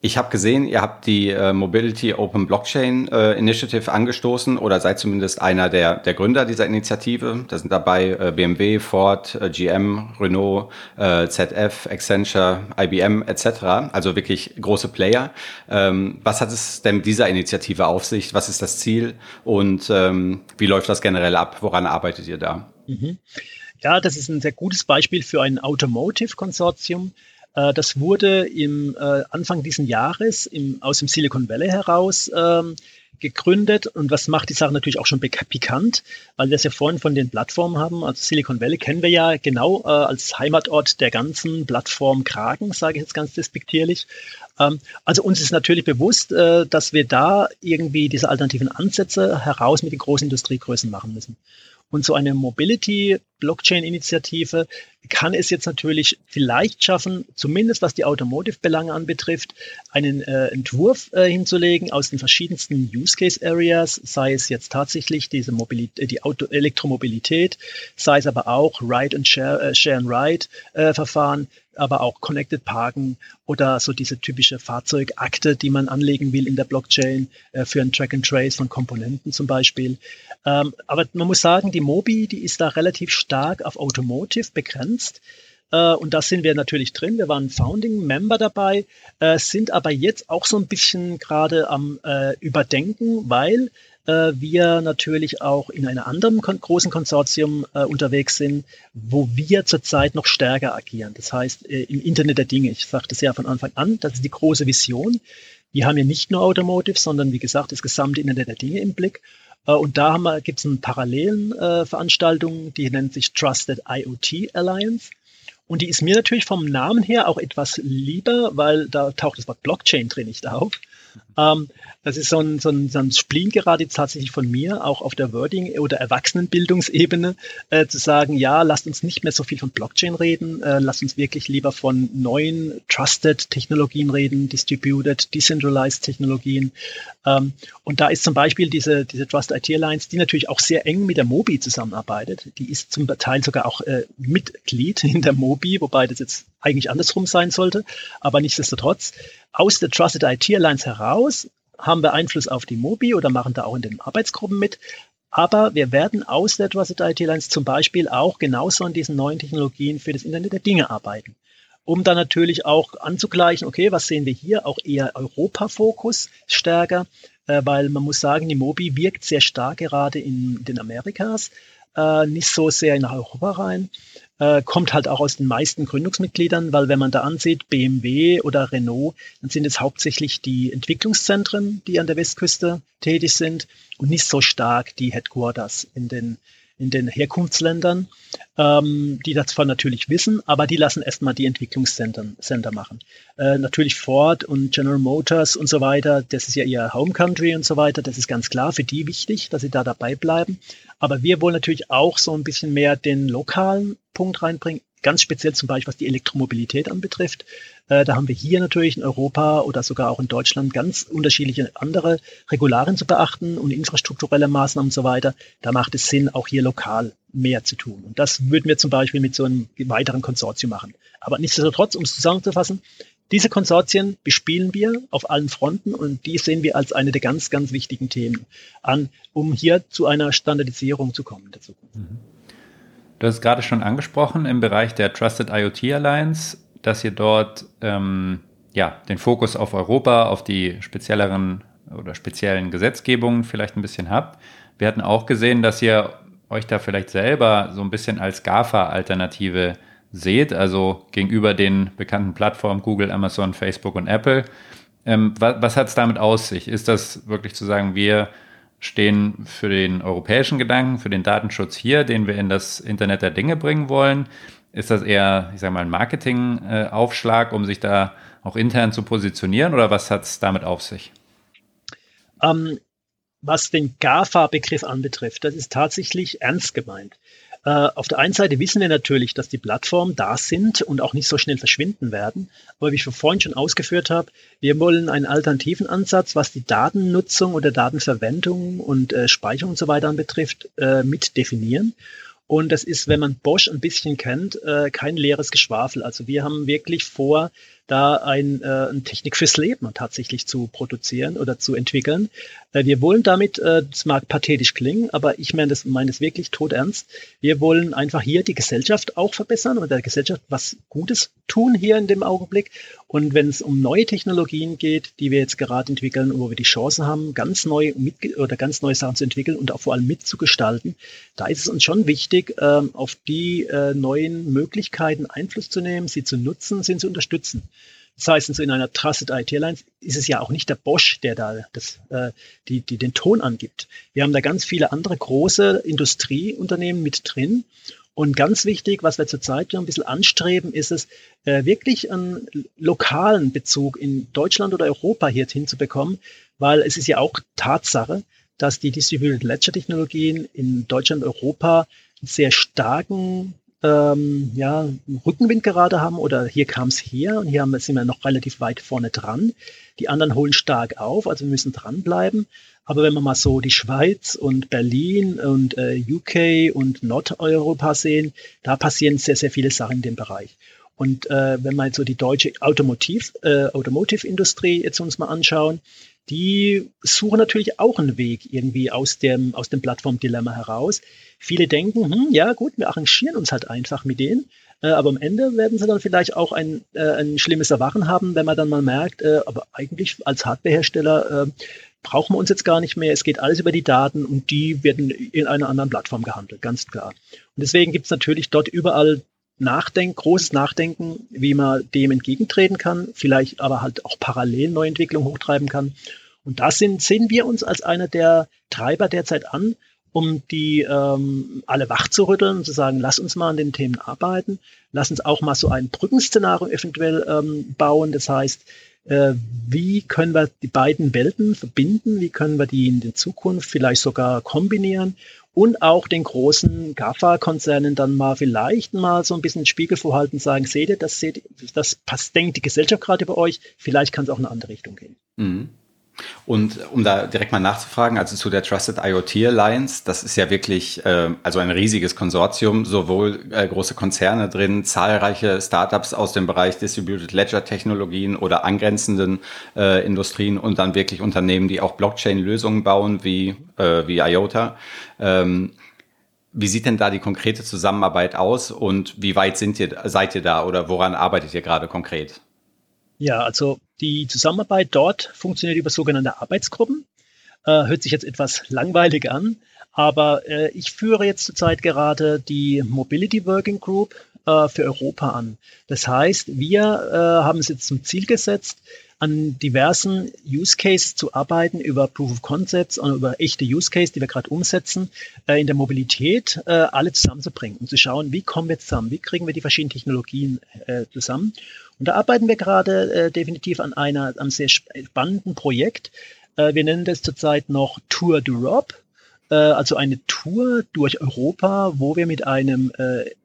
Ich habe gesehen, ihr habt die äh, Mobility Open Blockchain äh, Initiative angestoßen oder seid zumindest einer der, der Gründer dieser Initiative. Da sind dabei äh, BMW, Ford, äh, GM, Renault, äh, ZF, Accenture, IBM etc. Also wirklich große Player. Ähm, was hat es denn mit dieser Initiative auf sich? Was ist das Ziel und ähm, wie läuft das generell ab? Woran arbeitet ihr da? Mhm. Ja, das ist ein sehr gutes Beispiel für ein Automotive-Konsortium. Äh, das wurde im äh, Anfang dieses Jahres im, aus dem Silicon Valley heraus ähm, gegründet und was macht die Sache natürlich auch schon pikant, weil wir es ja vorhin von den Plattformen haben. Also Silicon Valley kennen wir ja genau äh, als Heimatort der ganzen Plattform Kragen, sage ich jetzt ganz despektierlich. Ähm, also uns ist natürlich bewusst, äh, dass wir da irgendwie diese alternativen Ansätze heraus mit den großen Industriegrößen machen müssen. Und so eine Mobility-Blockchain-Initiative kann es jetzt natürlich vielleicht schaffen, zumindest was die Automotive-Belange anbetrifft, einen äh, Entwurf äh, hinzulegen aus den verschiedensten Use-Case-Areas, sei es jetzt tatsächlich diese Mobilität, die Auto Elektromobilität, sei es aber auch Ride and Share, äh, Share and Ride-Verfahren, äh, aber auch Connected Parken oder so diese typische Fahrzeugakte, die man anlegen will in der Blockchain äh, für ein Track and Trace von Komponenten zum Beispiel. Ähm, aber man muss sagen, die Mobi, die ist da relativ stark auf Automotive begrenzt. Uh, und da sind wir natürlich drin. Wir waren Founding Member dabei, uh, sind aber jetzt auch so ein bisschen gerade am uh, Überdenken, weil äh, wir natürlich auch in einem anderen kon großen Konsortium äh, unterwegs sind, wo wir zurzeit noch stärker agieren. Das heißt, äh, im Internet der Dinge. Ich sagte es ja von Anfang an, das ist die große Vision. Wir haben ja nicht nur Automotive, sondern wie gesagt, das gesamte Internet der Dinge im Blick. Äh, und da gibt es eine parallelen äh, Veranstaltung, die nennt sich Trusted IoT Alliance. Und die ist mir natürlich vom Namen her auch etwas lieber, weil da taucht das Wort Blockchain drin nicht auf. Ähm, das ist so ein, so, ein, so ein Spleen gerade tatsächlich von mir, auch auf der Wording- oder Erwachsenenbildungsebene, äh, zu sagen, ja, lasst uns nicht mehr so viel von Blockchain reden, äh, lasst uns wirklich lieber von neuen Trusted-Technologien reden, Distributed, Decentralized Technologien. Ähm, und da ist zum Beispiel diese, diese Trust IT Alliance, die natürlich auch sehr eng mit der Mobi zusammenarbeitet. Die ist zum Teil sogar auch äh, Mitglied *laughs* in der Mobi, wobei das jetzt eigentlich andersrum sein sollte. Aber nichtsdestotrotz, aus der Trusted IT Alliance heraus haben wir Einfluss auf die Mobi oder machen da auch in den Arbeitsgruppen mit. Aber wir werden aus der Trusted IT Alliance zum Beispiel auch genauso an diesen neuen Technologien für das Internet der Dinge arbeiten. Um dann natürlich auch anzugleichen, okay, was sehen wir hier? Auch eher Europa-Fokus stärker, äh, weil man muss sagen, die Mobi wirkt sehr stark gerade in den Amerikas, äh, nicht so sehr in Europa rein. Äh, kommt halt auch aus den meisten Gründungsmitgliedern, weil wenn man da ansieht, BMW oder Renault, dann sind es hauptsächlich die Entwicklungszentren, die an der Westküste tätig sind und nicht so stark die Headquarters in den in den Herkunftsländern, ähm, die das zwar natürlich wissen, aber die lassen erstmal die Entwicklungscenter machen. Äh, natürlich Ford und General Motors und so weiter, das ist ja ihr Home Country und so weiter, das ist ganz klar für die wichtig, dass sie da dabei bleiben. Aber wir wollen natürlich auch so ein bisschen mehr den lokalen Punkt reinbringen, ganz speziell zum Beispiel was die Elektromobilität anbetrifft. Äh, da haben wir hier natürlich in Europa oder sogar auch in Deutschland ganz unterschiedliche andere Regularien zu beachten und infrastrukturelle Maßnahmen und so weiter. Da macht es Sinn, auch hier lokal mehr zu tun. Und das würden wir zum Beispiel mit so einem weiteren Konsortium machen. Aber nichtsdestotrotz, um es zusammenzufassen, diese Konsortien bespielen wir auf allen Fronten und die sehen wir als eine der ganz, ganz wichtigen Themen an, um hier zu einer Standardisierung zu kommen in der Zukunft. Mhm. Du hast gerade schon angesprochen im Bereich der Trusted IoT Alliance, dass ihr dort ähm, ja, den Fokus auf Europa, auf die spezielleren oder speziellen Gesetzgebungen vielleicht ein bisschen habt. Wir hatten auch gesehen, dass ihr euch da vielleicht selber so ein bisschen als GAFA-Alternative seht, also gegenüber den bekannten Plattformen Google, Amazon, Facebook und Apple. Ähm, was was hat es damit aus sich? Ist das wirklich zu sagen, wir stehen für den europäischen Gedanken, für den Datenschutz hier, den wir in das Internet der Dinge bringen wollen? Ist das eher, ich sage mal, ein Marketingaufschlag, um sich da auch intern zu positionieren oder was hat es damit auf sich? Ähm, was den GAFA-Begriff anbetrifft, das ist tatsächlich ernst gemeint. Uh, auf der einen Seite wissen wir natürlich, dass die Plattformen da sind und auch nicht so schnell verschwinden werden. Aber wie ich vorhin schon ausgeführt habe, wir wollen einen alternativen Ansatz, was die Datennutzung oder Datenverwendung und äh, Speicherung und so weiter anbetrifft, äh, mit definieren. Und das ist, wenn man Bosch ein bisschen kennt, äh, kein leeres Geschwafel. Also wir haben wirklich vor, da ein, äh, eine Technik fürs Leben tatsächlich zu produzieren oder zu entwickeln. Äh, wir wollen damit, äh, das mag pathetisch klingen, aber ich meine das, meine das wirklich todernst. Wir wollen einfach hier die Gesellschaft auch verbessern und der Gesellschaft was Gutes tun hier in dem Augenblick. Und wenn es um neue Technologien geht, die wir jetzt gerade entwickeln, wo wir die Chance haben, ganz neu mit, oder ganz neue Sachen zu entwickeln und auch vor allem mitzugestalten, da ist es uns schon wichtig, ähm, auf die äh, neuen Möglichkeiten Einfluss zu nehmen, sie zu nutzen, sie zu unterstützen. Das heißt, also in einer Trusted IT Alliance ist es ja auch nicht der Bosch, der da das, äh, die, die den Ton angibt. Wir haben da ganz viele andere große Industrieunternehmen mit drin. Und ganz wichtig, was wir zurzeit ein bisschen anstreben, ist es, äh, wirklich einen lokalen Bezug in Deutschland oder Europa hier hinzubekommen, weil es ist ja auch Tatsache, dass die Distributed Ledger Technologien in Deutschland und Europa sehr starken ähm, ja, Rückenwind gerade haben oder hier kam es her und hier haben, sind wir noch relativ weit vorne dran. Die anderen holen stark auf, also wir müssen dranbleiben. Aber wenn wir mal so die Schweiz und Berlin und äh, UK und Nordeuropa sehen, da passieren sehr, sehr viele Sachen in dem Bereich. Und äh, wenn wir jetzt so die deutsche Automotiv, äh, Automotive-Industrie jetzt uns mal anschauen, die suchen natürlich auch einen Weg irgendwie aus dem, aus dem Plattformdilemma heraus. Viele denken, hm, ja gut, wir arrangieren uns halt einfach mit denen. Äh, aber am Ende werden sie dann vielleicht auch ein, äh, ein schlimmes Erwachen haben, wenn man dann mal merkt, äh, aber eigentlich als Hardwarehersteller äh, brauchen wir uns jetzt gar nicht mehr. Es geht alles über die Daten und die werden in einer anderen Plattform gehandelt, ganz klar. Und deswegen gibt es natürlich dort überall Nachdenken, großes Nachdenken, wie man dem entgegentreten kann, vielleicht aber halt auch parallel Neuentwicklung hochtreiben kann. Und da sind, sehen wir uns als einer der Treiber derzeit an, um die ähm, alle wach zu rütteln und zu sagen, lass uns mal an den Themen arbeiten, lass uns auch mal so ein Brückenszenario eventuell ähm, bauen. Das heißt, äh, wie können wir die beiden Welten verbinden, wie können wir die in der Zukunft vielleicht sogar kombinieren und auch den großen GAFA-Konzernen dann mal vielleicht mal so ein bisschen Spiegel vorhalten, sagen, seht ihr, das seht das passt, denkt die Gesellschaft gerade bei euch, vielleicht kann es auch in eine andere Richtung gehen. Mhm. Und um da direkt mal nachzufragen, also zu der Trusted IoT Alliance, das ist ja wirklich äh, also ein riesiges Konsortium, sowohl äh, große Konzerne drin, zahlreiche Startups aus dem Bereich Distributed Ledger Technologien oder angrenzenden äh, Industrien und dann wirklich Unternehmen, die auch Blockchain-Lösungen bauen, wie, äh, wie IOTA. Ähm, wie sieht denn da die konkrete Zusammenarbeit aus und wie weit sind ihr, seid ihr da oder woran arbeitet ihr gerade konkret? Ja, also die Zusammenarbeit dort funktioniert über sogenannte Arbeitsgruppen. Äh, hört sich jetzt etwas langweilig an, aber äh, ich führe jetzt zurzeit gerade die Mobility Working Group äh, für Europa an. Das heißt, wir äh, haben es jetzt zum Ziel gesetzt, an diversen Use Cases zu arbeiten, über Proof of Concepts und über echte Use Cases, die wir gerade umsetzen, äh, in der Mobilität äh, alle zusammenzubringen und zu schauen, wie kommen wir zusammen, wie kriegen wir die verschiedenen Technologien äh, zusammen. Und da arbeiten wir gerade äh, definitiv an einer, einem sehr spannenden Projekt. Äh, wir nennen das zurzeit noch Tour d'Europe, äh, also eine Tour durch Europa, wo wir mit einem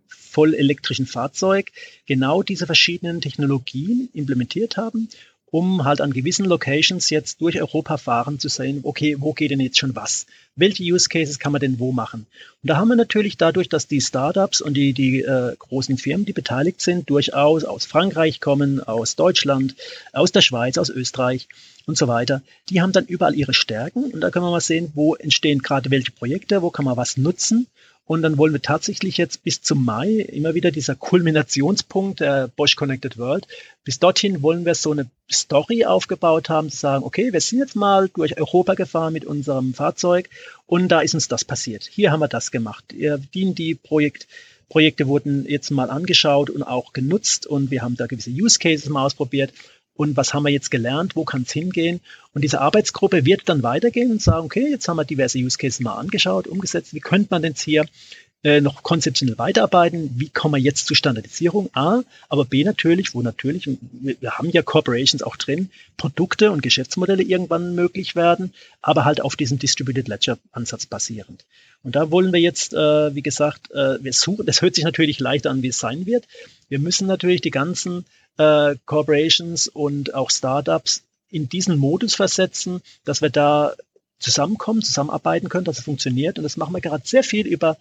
voll elektrischen Fahrzeug genau diese verschiedenen Technologien implementiert haben um halt an gewissen Locations jetzt durch Europa fahren zu sehen, okay, wo geht denn jetzt schon was? Welche Use Cases kann man denn wo machen? Und da haben wir natürlich dadurch, dass die Startups und die, die äh, großen Firmen, die beteiligt sind, durchaus aus Frankreich kommen, aus Deutschland, aus der Schweiz, aus Österreich und so weiter, die haben dann überall ihre Stärken und da können wir mal sehen, wo entstehen gerade welche Projekte, wo kann man was nutzen und dann wollen wir tatsächlich jetzt bis zum Mai immer wieder dieser Kulminationspunkt der Bosch Connected World. Bis dorthin wollen wir so eine Story aufgebaut haben, zu sagen, okay, wir sind jetzt mal durch Europa gefahren mit unserem Fahrzeug und da ist uns das passiert. Hier haben wir das gemacht. Die, die Projekt, Projekte wurden jetzt mal angeschaut und auch genutzt und wir haben da gewisse Use Cases mal ausprobiert und was haben wir jetzt gelernt, wo kann es hingehen. Und diese Arbeitsgruppe wird dann weitergehen und sagen, okay, jetzt haben wir diverse Use Cases mal angeschaut, umgesetzt, wie könnte man denn hier äh, noch konzeptionell weiterarbeiten, wie kommen wir jetzt zu Standardisierung, A, aber B natürlich, wo natürlich, wir, wir haben ja Corporations auch drin, Produkte und Geschäftsmodelle irgendwann möglich werden, aber halt auf diesem Distributed Ledger Ansatz basierend. Und da wollen wir jetzt, äh, wie gesagt, äh, wir suchen, das hört sich natürlich leichter an, wie es sein wird. Wir müssen natürlich die ganzen äh, Corporations und auch Startups in diesen Modus versetzen, dass wir da zusammenkommen, zusammenarbeiten können, dass es funktioniert. Und das machen wir gerade sehr viel über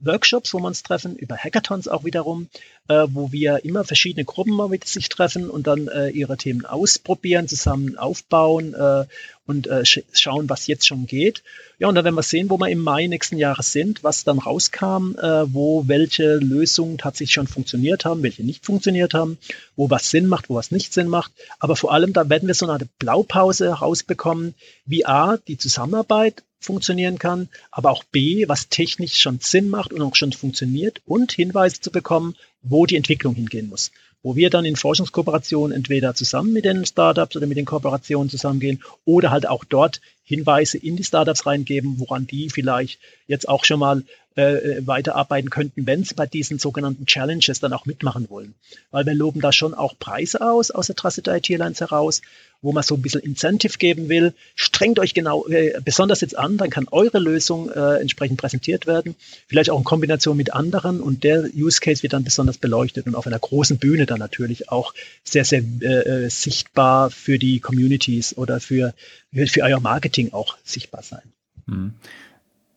Workshops, wo wir uns treffen, über Hackathons auch wiederum, äh, wo wir immer verschiedene Gruppen mal mit sich treffen und dann äh, ihre Themen ausprobieren, zusammen aufbauen äh, und äh, sch schauen, was jetzt schon geht. Ja, und dann werden wir sehen, wo wir im Mai nächsten Jahres sind, was dann rauskam, äh, wo welche Lösungen tatsächlich schon funktioniert haben, welche nicht funktioniert haben, wo was Sinn macht, wo was nicht Sinn macht. Aber vor allem, da werden wir so eine Blaupause herausbekommen, wie A, die Zusammenarbeit funktionieren kann, aber auch B, was technisch schon Sinn macht und auch schon funktioniert und Hinweise zu bekommen, wo die Entwicklung hingehen muss. Wo wir dann in Forschungskooperationen entweder zusammen mit den Startups oder mit den Kooperationen zusammengehen oder halt auch dort Hinweise in die Startups reingeben, woran die vielleicht jetzt auch schon mal äh, weiterarbeiten könnten, wenn sie bei diesen sogenannten Challenges dann auch mitmachen wollen. Weil wir loben da schon auch Preise aus, aus der Trusted IT Alliance heraus, wo man so ein bisschen Incentive geben will. Strengt euch genau äh, besonders jetzt an, dann kann eure Lösung äh, entsprechend präsentiert werden. Vielleicht auch in Kombination mit anderen und der Use Case wird dann besonders beleuchtet und auf einer großen Bühne dann natürlich auch sehr, sehr äh, äh sichtbar für die Communities oder für, für euer Marketing auch sichtbar sein. Mhm.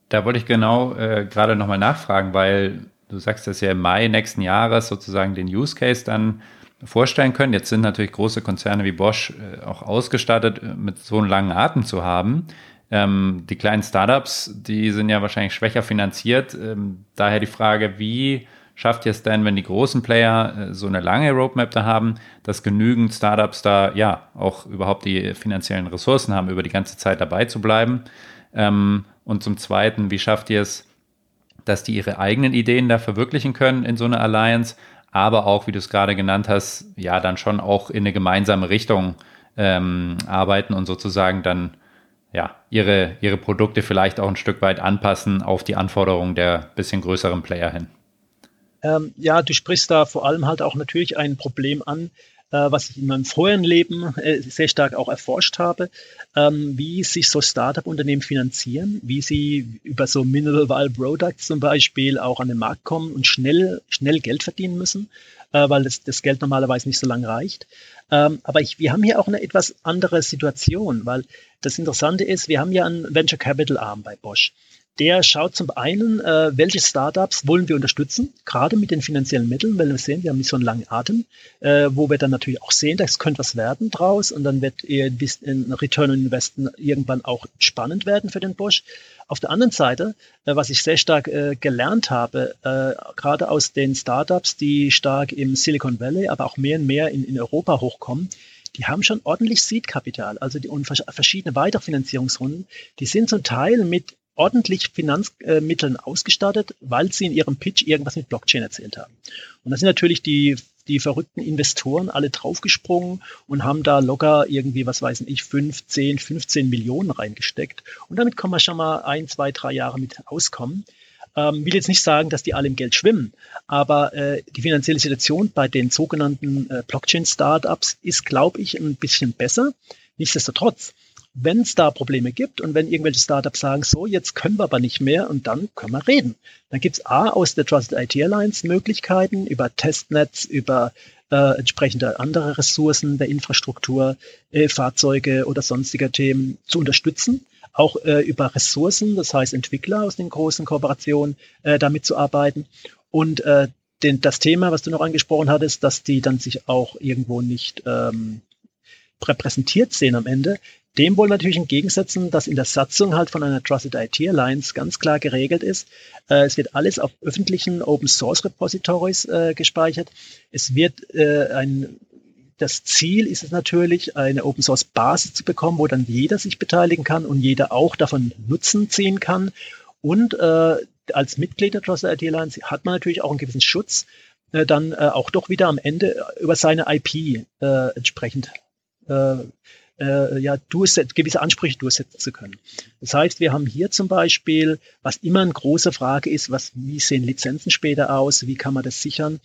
Da wollte ich genau äh, gerade nochmal nachfragen, weil du sagst, dass ja im Mai nächsten Jahres sozusagen den Use Case dann vorstellen können. Jetzt sind natürlich große Konzerne wie Bosch äh, auch ausgestattet, äh, mit so einem langen Atem zu haben. Ähm, die kleinen Startups, die sind ja wahrscheinlich schwächer finanziert. Ähm, daher die Frage, wie schafft ihr es denn, wenn die großen Player äh, so eine lange Roadmap da haben, dass genügend Startups da ja auch überhaupt die finanziellen Ressourcen haben, über die ganze Zeit dabei zu bleiben? Ähm, und zum Zweiten, wie schafft ihr es, dass die ihre eigenen Ideen da verwirklichen können in so einer Alliance, aber auch, wie du es gerade genannt hast, ja, dann schon auch in eine gemeinsame Richtung ähm, arbeiten und sozusagen dann ja, ihre, ihre Produkte vielleicht auch ein Stück weit anpassen auf die Anforderungen der bisschen größeren Player hin. Ähm, ja, du sprichst da vor allem halt auch natürlich ein Problem an, was ich in meinem vorherigen Leben äh, sehr stark auch erforscht habe, ähm, wie sich so Startup-Unternehmen finanzieren, wie sie über so Mineral Value Products zum Beispiel auch an den Markt kommen und schnell, schnell Geld verdienen müssen, äh, weil das, das Geld normalerweise nicht so lange reicht. Ähm, aber ich, wir haben hier auch eine etwas andere Situation, weil das Interessante ist, wir haben ja einen Venture Capital Arm bei Bosch. Der schaut zum einen, äh, welche Startups wollen wir unterstützen, gerade mit den finanziellen Mitteln, weil wir sehen, wir haben nicht so einen langen Atem, äh, wo wir dann natürlich auch sehen, das könnte was werden draus und dann wird eher ein Return on Investment irgendwann auch spannend werden für den Bosch. Auf der anderen Seite, äh, was ich sehr stark äh, gelernt habe, äh, gerade aus den Startups, die stark im Silicon Valley, aber auch mehr und mehr in, in Europa hochkommen, die haben schon ordentlich Seed-Kapital, also die und verschiedene Weiterfinanzierungsrunden, die sind zum Teil mit ordentlich Finanzmitteln ausgestattet, weil sie in ihrem Pitch irgendwas mit Blockchain erzählt haben. Und da sind natürlich die, die verrückten Investoren alle draufgesprungen und haben da locker irgendwie, was weiß ich, 5, 10, 15 Millionen reingesteckt. Und damit kann man schon mal ein, zwei, drei Jahre mit auskommen. Ähm, will jetzt nicht sagen, dass die alle im Geld schwimmen, aber äh, die finanzielle Situation bei den sogenannten äh, Blockchain-Startups ist, glaube ich, ein bisschen besser. Nichtsdestotrotz, wenn es da Probleme gibt und wenn irgendwelche Startups sagen, so, jetzt können wir aber nicht mehr und dann können wir reden. Dann gibt es A aus der Trusted IT Alliance Möglichkeiten über Testnetz, über äh, entsprechende andere Ressourcen der Infrastruktur, äh, Fahrzeuge oder sonstige Themen zu unterstützen. Auch äh, über Ressourcen, das heißt Entwickler aus den großen Kooperationen, äh, damit zu arbeiten. Und äh, den, das Thema, was du noch angesprochen hattest, dass die dann sich auch irgendwo nicht ähm, repräsentiert sehen am Ende, dem wollen natürlich entgegensetzen, dass in der Satzung halt von einer Trusted IT Alliance ganz klar geregelt ist. Äh, es wird alles auf öffentlichen Open Source Repositories äh, gespeichert. Es wird äh, ein das Ziel ist es natürlich, eine Open Source Basis zu bekommen, wo dann jeder sich beteiligen kann und jeder auch davon Nutzen ziehen kann. Und äh, als Mitglied der Trusted IT Alliance hat man natürlich auch einen gewissen Schutz, äh, dann äh, auch doch wieder am Ende über seine IP entsprechend äh, ja, durchset gewisse Ansprüche durchsetzen zu können. Das heißt, wir haben hier zum Beispiel, was immer eine große Frage ist, was, wie sehen Lizenzen später aus, wie kann man das sichern?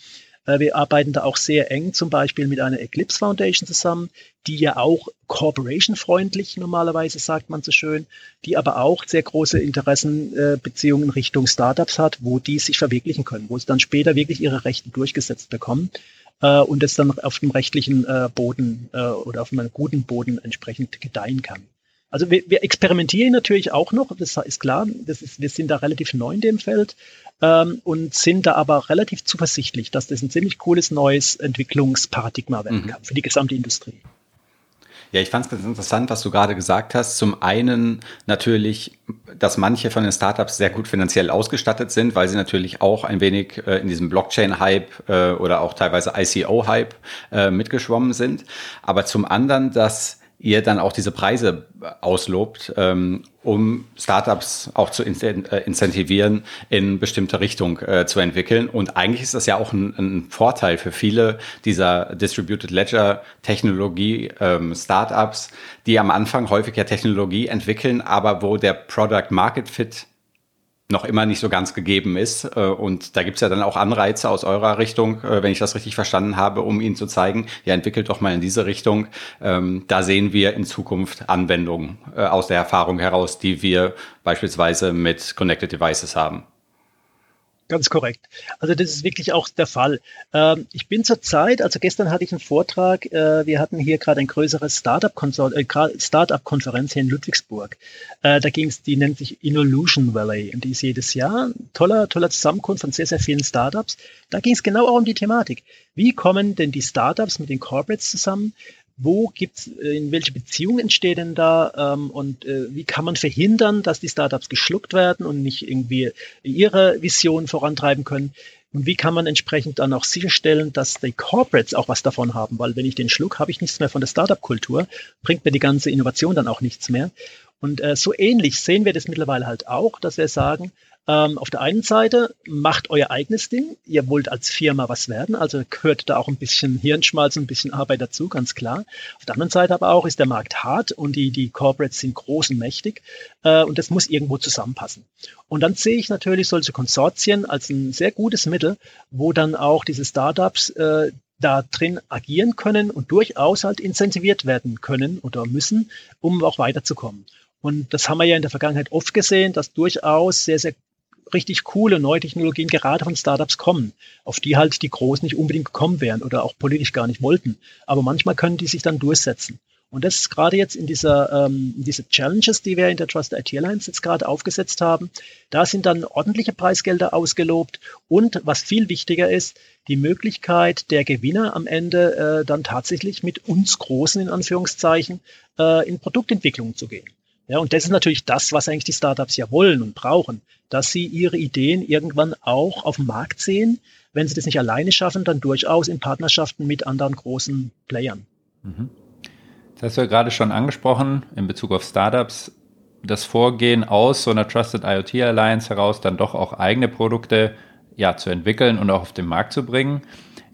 Äh, wir arbeiten da auch sehr eng zum Beispiel mit einer Eclipse Foundation zusammen, die ja auch corporation-freundlich normalerweise, sagt man so schön, die aber auch sehr große Interessenbeziehungen äh, Richtung Startups hat, wo die sich verwirklichen können, wo sie dann später wirklich ihre Rechte durchgesetzt bekommen äh, und es dann auf dem rechtlichen äh, Boden äh, oder auf einem guten Boden entsprechend gedeihen kann. Also wir, wir experimentieren natürlich auch noch, das ist klar, das ist, wir sind da relativ neu in dem Feld ähm, und sind da aber relativ zuversichtlich, dass das ein ziemlich cooles neues Entwicklungsparadigma werden mhm. kann für die gesamte Industrie. Ja, ich fand es ganz interessant, was du gerade gesagt hast. Zum einen natürlich, dass manche von den Startups sehr gut finanziell ausgestattet sind, weil sie natürlich auch ein wenig äh, in diesem Blockchain-Hype äh, oder auch teilweise ICO-Hype äh, mitgeschwommen sind. Aber zum anderen, dass ihr dann auch diese Preise auslobt, ähm, um Startups auch zu äh, incentivieren, in bestimmte Richtung äh, zu entwickeln. Und eigentlich ist das ja auch ein, ein Vorteil für viele dieser Distributed Ledger Technologie ähm, Startups, die am Anfang häufig ja Technologie entwickeln, aber wo der Product Market Fit noch immer nicht so ganz gegeben ist. Äh, und da gibt es ja dann auch Anreize aus eurer Richtung, äh, wenn ich das richtig verstanden habe, um Ihnen zu zeigen, ja, entwickelt doch mal in diese Richtung. Ähm, da sehen wir in Zukunft Anwendungen äh, aus der Erfahrung heraus, die wir beispielsweise mit Connected Devices haben. Ganz korrekt. Also das ist wirklich auch der Fall. Ähm, ich bin zurzeit, also gestern hatte ich einen Vortrag, äh, wir hatten hier gerade ein größeres Startup-Konferenz äh, Startup hier in Ludwigsburg. Äh, da ging es, die nennt sich Involution Valley und die ist jedes Jahr toller, toller Zusammenkunft von sehr, sehr vielen Startups. Da ging es genau auch um die Thematik. Wie kommen denn die Startups mit den Corporates zusammen? Wo gibt's, äh, in welche Beziehung entsteht denn da ähm, und äh, wie kann man verhindern, dass die Startups geschluckt werden und nicht irgendwie ihre Vision vorantreiben können? Und wie kann man entsprechend dann auch sicherstellen, dass die Corporates auch was davon haben? Weil wenn ich den schluck, habe ich nichts mehr von der Startup-Kultur, bringt mir die ganze Innovation dann auch nichts mehr. Und äh, so ähnlich sehen wir das mittlerweile halt auch, dass wir sagen, ähm, auf der einen Seite macht euer eigenes Ding. Ihr wollt als Firma was werden, also gehört da auch ein bisschen Hirnschmalz, ein bisschen Arbeit dazu, ganz klar. Auf der anderen Seite aber auch ist der Markt hart und die, die Corporates sind groß und mächtig äh, und das muss irgendwo zusammenpassen. Und dann sehe ich natürlich solche Konsortien als ein sehr gutes Mittel, wo dann auch diese Startups äh, da drin agieren können und durchaus halt incentiviert werden können oder müssen, um auch weiterzukommen. Und das haben wir ja in der Vergangenheit oft gesehen, dass durchaus sehr, sehr richtig coole neue Technologien gerade von Startups kommen, auf die halt die Großen nicht unbedingt gekommen wären oder auch politisch gar nicht wollten. Aber manchmal können die sich dann durchsetzen. Und das ist gerade jetzt in dieser ähm, diese Challenges, die wir in der Trust IT Alliance jetzt gerade aufgesetzt haben, da sind dann ordentliche Preisgelder ausgelobt und was viel wichtiger ist, die Möglichkeit der Gewinner am Ende äh, dann tatsächlich mit uns Großen in Anführungszeichen äh, in Produktentwicklung zu gehen. Ja, und das ist natürlich das, was eigentlich die Startups ja wollen und brauchen, dass sie ihre Ideen irgendwann auch auf dem Markt sehen. Wenn sie das nicht alleine schaffen, dann durchaus in Partnerschaften mit anderen großen Playern. Mhm. Das hast du ja gerade schon angesprochen in Bezug auf Startups. Das Vorgehen aus so einer Trusted IoT Alliance heraus, dann doch auch eigene Produkte ja, zu entwickeln und auch auf den Markt zu bringen.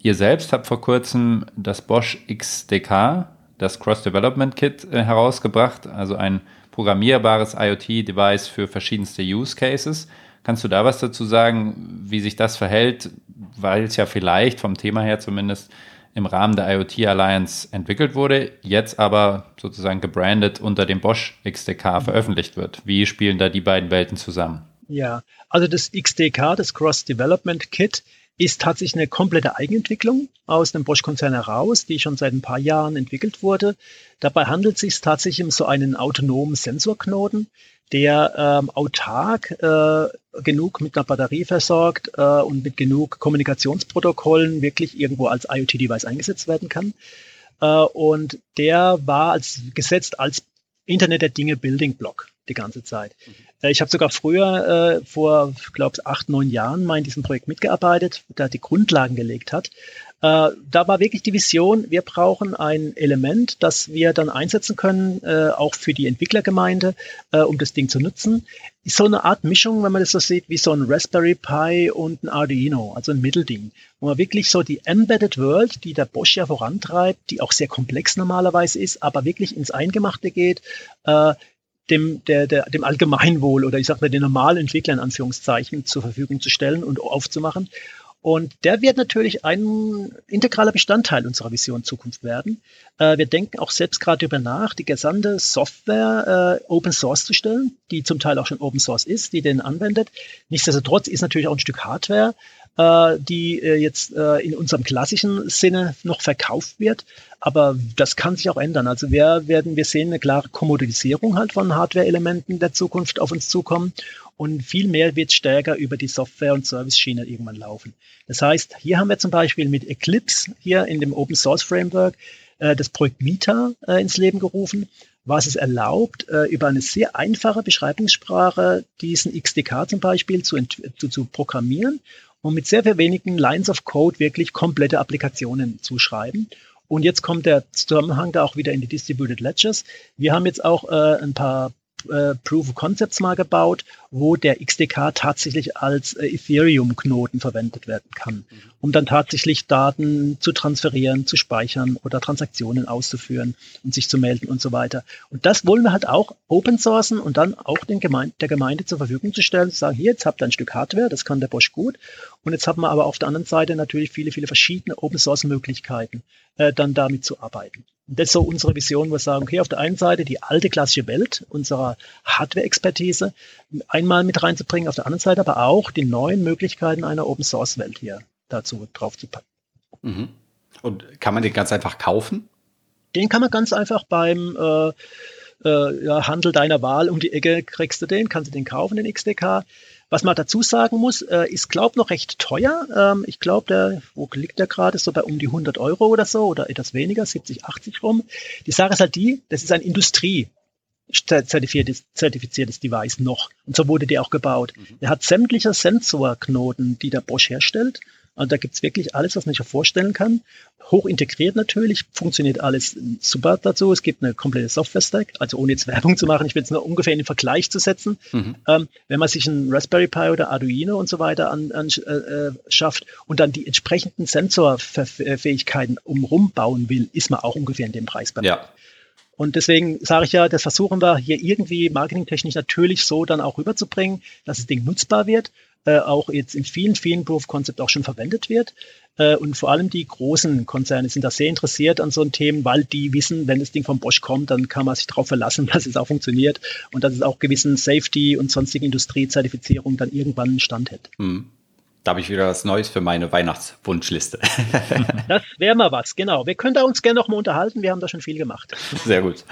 Ihr selbst habt vor kurzem das Bosch XDK, das Cross Development Kit, äh, herausgebracht, also ein programmierbares IoT-Device für verschiedenste Use Cases. Kannst du da was dazu sagen, wie sich das verhält, weil es ja vielleicht vom Thema her zumindest im Rahmen der IoT Alliance entwickelt wurde, jetzt aber sozusagen gebrandet unter dem Bosch XDK veröffentlicht wird? Wie spielen da die beiden Welten zusammen? Ja, also das XDK, das Cross Development Kit, ist tatsächlich eine komplette Eigenentwicklung aus dem Bosch-Konzern heraus, die schon seit ein paar Jahren entwickelt wurde. Dabei handelt es sich tatsächlich um so einen autonomen Sensorknoten, der ähm, autark äh, genug mit einer Batterie versorgt äh, und mit genug Kommunikationsprotokollen wirklich irgendwo als IoT-Device eingesetzt werden kann. Äh, und der war als gesetzt als Internet der Dinge Building Block die ganze Zeit. Mhm. Äh, ich habe sogar früher, äh, vor, glaube ich, acht, neun Jahren mal in diesem Projekt mitgearbeitet, der die Grundlagen gelegt hat. Äh, da war wirklich die Vision, wir brauchen ein Element, das wir dann einsetzen können, äh, auch für die Entwicklergemeinde, äh, um das Ding zu nutzen. Ist so eine Art Mischung, wenn man das so sieht, wie so ein Raspberry Pi und ein Arduino, also ein Mittelding, wo man wirklich so die Embedded World, die der Bosch ja vorantreibt, die auch sehr komplex normalerweise ist, aber wirklich ins Eingemachte geht, äh, dem, der, der, dem Allgemeinwohl oder ich sage mal den normalen Entwickler in Anführungszeichen zur Verfügung zu stellen und aufzumachen. Und der wird natürlich ein integraler Bestandteil unserer Vision Zukunft werden. Äh, wir denken auch selbst gerade über nach, die gesamte Software äh, Open Source zu stellen, die zum Teil auch schon Open Source ist, die den anwendet. Nichtsdestotrotz ist natürlich auch ein Stück Hardware, äh, die äh, jetzt äh, in unserem klassischen Sinne noch verkauft wird. Aber das kann sich auch ändern. Also wir werden, wir sehen eine klare Kommodisierung halt von Hardware-Elementen der Zukunft auf uns zukommen und viel mehr wird stärker über die Software- und Service-Schiene irgendwann laufen. Das heißt, hier haben wir zum Beispiel mit Eclipse hier in dem Open Source Framework äh, das Projekt Mita äh, ins Leben gerufen, was es erlaubt, äh, über eine sehr einfache Beschreibungssprache diesen XDK zum Beispiel zu, zu, zu programmieren und mit sehr, sehr wenigen Lines of Code wirklich komplette Applikationen zu schreiben. Und jetzt kommt der Zusammenhang da auch wieder in die Distributed Ledgers. Wir haben jetzt auch äh, ein paar äh, Proof of Concepts mal gebaut, wo der XDK tatsächlich als äh, Ethereum-Knoten verwendet werden kann, mhm. um dann tatsächlich Daten zu transferieren, zu speichern oder Transaktionen auszuführen und sich zu melden und so weiter. Und das wollen wir halt auch open sourcen und dann auch den Gemeinde, der Gemeinde zur Verfügung zu stellen, zu sagen, hier, jetzt habt ihr ein Stück Hardware, das kann der Bosch gut. Und jetzt haben wir aber auf der anderen Seite natürlich viele, viele verschiedene Open Source Möglichkeiten, äh, dann damit zu arbeiten. Und das ist so unsere Vision, wo wir sagen, okay, auf der einen Seite die alte klassische Welt unserer Hardware-Expertise einmal mit reinzubringen, auf der anderen Seite aber auch die neuen Möglichkeiten einer Open-Source-Welt hier dazu drauf zu packen. Mhm. Und kann man den ganz einfach kaufen? Den kann man ganz einfach beim äh, äh, ja, Handel deiner Wahl um die Ecke kriegst du den, kannst du den kaufen, den XDK. Was man dazu sagen muss, äh, ist, glaube noch recht teuer. Ähm, ich glaube, der, wo liegt der gerade? So bei um die 100 Euro oder so oder etwas weniger, 70, 80 rum. Die Sache ist halt die, das ist ein Industrie zertifiziertes, zertifiziertes Device noch. Und so wurde der auch gebaut. Mhm. Er hat sämtliche Sensorknoten, die der Bosch herstellt. Also da gibt's wirklich alles, was man sich vorstellen kann. Hoch integriert natürlich, funktioniert alles super dazu. Es gibt eine komplette Software-Stack, also ohne jetzt Werbung zu machen, ich will es nur ungefähr in den Vergleich zu setzen. Mhm. Ähm, wenn man sich einen Raspberry Pi oder Arduino und so weiter an, an, äh, äh schafft und dann die entsprechenden Sensorfähigkeiten umrum bauen will, ist man auch ungefähr in dem Preisbereich. Ja. Und deswegen sage ich ja, das versuchen wir hier irgendwie marketingtechnisch natürlich so dann auch rüberzubringen, dass das Ding nutzbar wird äh, auch jetzt in vielen, vielen Proof of Concept auch schon verwendet wird. Äh, und vor allem die großen Konzerne sind da sehr interessiert an so einen Themen, weil die wissen, wenn das Ding vom Bosch kommt, dann kann man sich darauf verlassen, *laughs* dass es auch funktioniert und dass es auch gewissen Safety und sonstigen Industriezertifizierungen dann irgendwann einen Stand hätte. Hm. Da habe ich wieder was Neues für meine Weihnachtswunschliste. *laughs* *laughs* das wäre mal was, genau. Wir können da uns gerne noch mal unterhalten. Wir haben da schon viel gemacht. Sehr gut.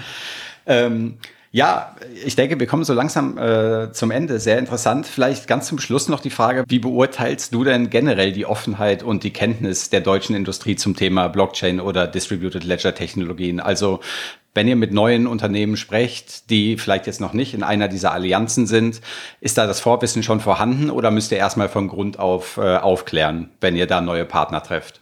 Ähm, ja, ich denke, wir kommen so langsam äh, zum Ende. Sehr interessant. Vielleicht ganz zum Schluss noch die Frage, wie beurteilst du denn generell die Offenheit und die Kenntnis der deutschen Industrie zum Thema Blockchain oder Distributed Ledger Technologien? Also wenn ihr mit neuen Unternehmen sprecht, die vielleicht jetzt noch nicht in einer dieser Allianzen sind, ist da das Vorwissen schon vorhanden oder müsst ihr erstmal von Grund auf äh, aufklären, wenn ihr da neue Partner trefft?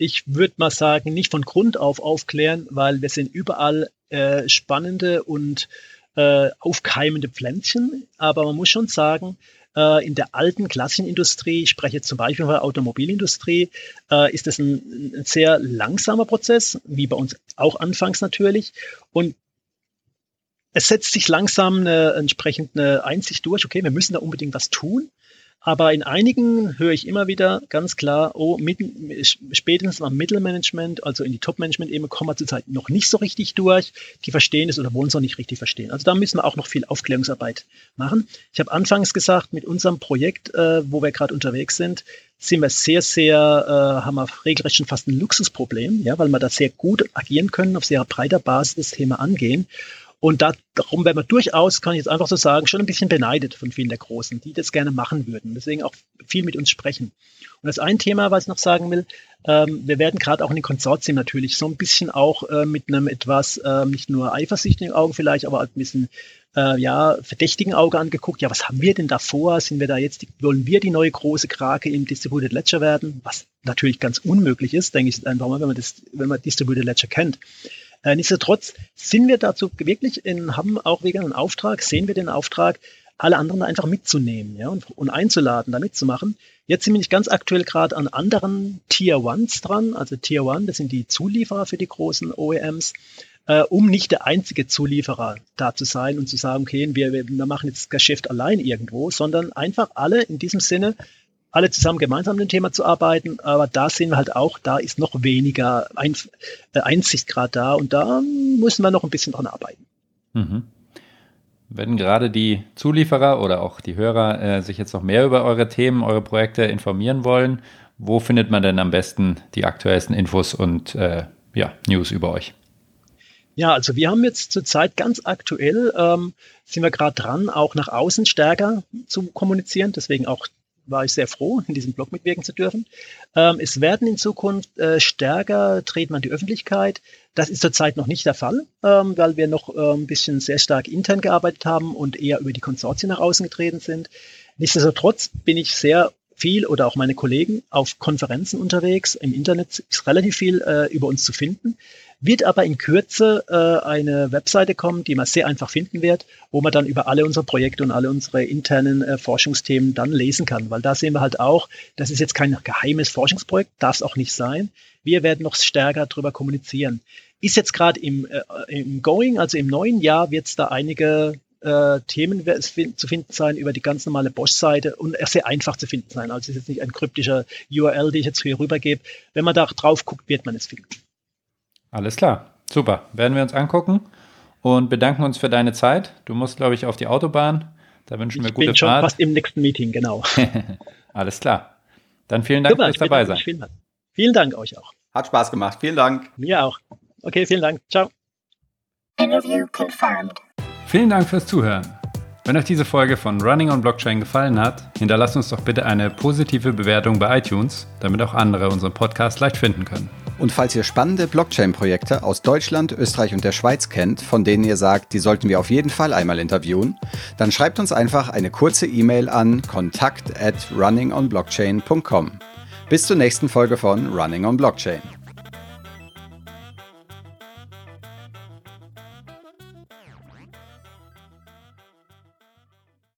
ich würde mal sagen, nicht von Grund auf aufklären, weil wir sind überall äh, spannende und äh, aufkeimende Pflänzchen. Aber man muss schon sagen, äh, in der alten klassischen Industrie, ich spreche jetzt zum Beispiel von der Automobilindustrie, äh, ist das ein, ein sehr langsamer Prozess, wie bei uns auch anfangs natürlich. Und es setzt sich langsam eine entsprechende Einsicht durch, okay, wir müssen da unbedingt was tun. Aber in einigen höre ich immer wieder ganz klar, oh, mit, spätestens am Mittelmanagement, also in die Top-Management-Ebene, kommen wir zurzeit noch nicht so richtig durch. Die verstehen es oder wollen es auch nicht richtig verstehen. Also da müssen wir auch noch viel Aufklärungsarbeit machen. Ich habe anfangs gesagt, mit unserem Projekt, äh, wo wir gerade unterwegs sind, sind wir sehr, sehr, äh, haben wir regelrecht schon fast ein Luxusproblem, ja, weil wir da sehr gut agieren können, auf sehr breiter Basis das Thema angehen. Und darum werden wir durchaus, kann ich jetzt einfach so sagen, schon ein bisschen beneidet von vielen der Großen, die das gerne machen würden. Deswegen auch viel mit uns sprechen. Und das ein Thema, was ich noch sagen will, ähm, wir werden gerade auch in den Konsortien natürlich so ein bisschen auch äh, mit einem etwas, äh, nicht nur eifersüchtigen Augen vielleicht, aber ein bisschen äh, ja, verdächtigen Auge angeguckt. Ja, was haben wir denn da vor? Sind wir da jetzt, wollen wir die neue große Krake im Distributed Ledger werden? Was natürlich ganz unmöglich ist, denke ich einfach mal, wenn man das, wenn man Distributed Ledger kennt. Nichtsdestotrotz sind wir dazu wirklich in, haben auch wegen einen Auftrag, sehen wir den Auftrag, alle anderen einfach mitzunehmen ja, und, und einzuladen, da mitzumachen. Jetzt sind wir nicht ganz aktuell gerade an anderen Tier Ones dran. Also Tier One, das sind die Zulieferer für die großen OEMs, äh, um nicht der einzige Zulieferer da zu sein und zu sagen, okay, wir, wir machen jetzt das Geschäft allein irgendwo, sondern einfach alle in diesem Sinne alle zusammen gemeinsam an dem Thema zu arbeiten, aber da sehen wir halt auch, da ist noch weniger Ein äh, Einsichtsgrad da und da müssen wir noch ein bisschen dran arbeiten. Mhm. Wenn gerade die Zulieferer oder auch die Hörer äh, sich jetzt noch mehr über eure Themen, eure Projekte informieren wollen, wo findet man denn am besten die aktuellsten Infos und äh, ja, News über euch? Ja, also wir haben jetzt zurzeit ganz aktuell, ähm, sind wir gerade dran, auch nach außen stärker zu kommunizieren. Deswegen auch war ich sehr froh, in diesem Blog mitwirken zu dürfen. Ähm, es werden in Zukunft äh, stärker treten an die Öffentlichkeit. Das ist zurzeit noch nicht der Fall, ähm, weil wir noch äh, ein bisschen sehr stark intern gearbeitet haben und eher über die Konsortien nach außen getreten sind. Nichtsdestotrotz bin ich sehr viel oder auch meine Kollegen auf Konferenzen unterwegs. Im Internet ist relativ viel äh, über uns zu finden. Wird aber in Kürze äh, eine Webseite kommen, die man sehr einfach finden wird, wo man dann über alle unsere Projekte und alle unsere internen äh, Forschungsthemen dann lesen kann. Weil da sehen wir halt auch, das ist jetzt kein geheimes Forschungsprojekt, darf es auch nicht sein. Wir werden noch stärker darüber kommunizieren. Ist jetzt gerade im, äh, im Going, also im neuen Jahr, wird es da einige äh, Themen zu finden sein über die ganz normale Bosch-Seite und sehr einfach zu finden sein. Also es ist jetzt nicht ein kryptischer URL, den ich jetzt hier rübergebe. Wenn man da drauf guckt, wird man es finden. Alles klar, super. Werden wir uns angucken und bedanken uns für deine Zeit. Du musst, glaube ich, auf die Autobahn. Da wünschen wir ich gute bin schon fast im nächsten Meeting, genau. *laughs* Alles klar. Dann vielen Dank fürs dabei sein. Vielen Dank. vielen Dank euch auch. Hat Spaß gemacht. Vielen Dank. Mir auch. Okay, vielen Dank. Ciao. Interview confirmed. Vielen Dank fürs Zuhören. Wenn euch diese Folge von Running on Blockchain gefallen hat, hinterlasst uns doch bitte eine positive Bewertung bei iTunes, damit auch andere unseren Podcast leicht finden können. Und falls ihr spannende Blockchain-Projekte aus Deutschland, Österreich und der Schweiz kennt, von denen ihr sagt, die sollten wir auf jeden Fall einmal interviewen, dann schreibt uns einfach eine kurze E-Mail an kontakt at runningonblockchain.com. Bis zur nächsten Folge von Running on Blockchain.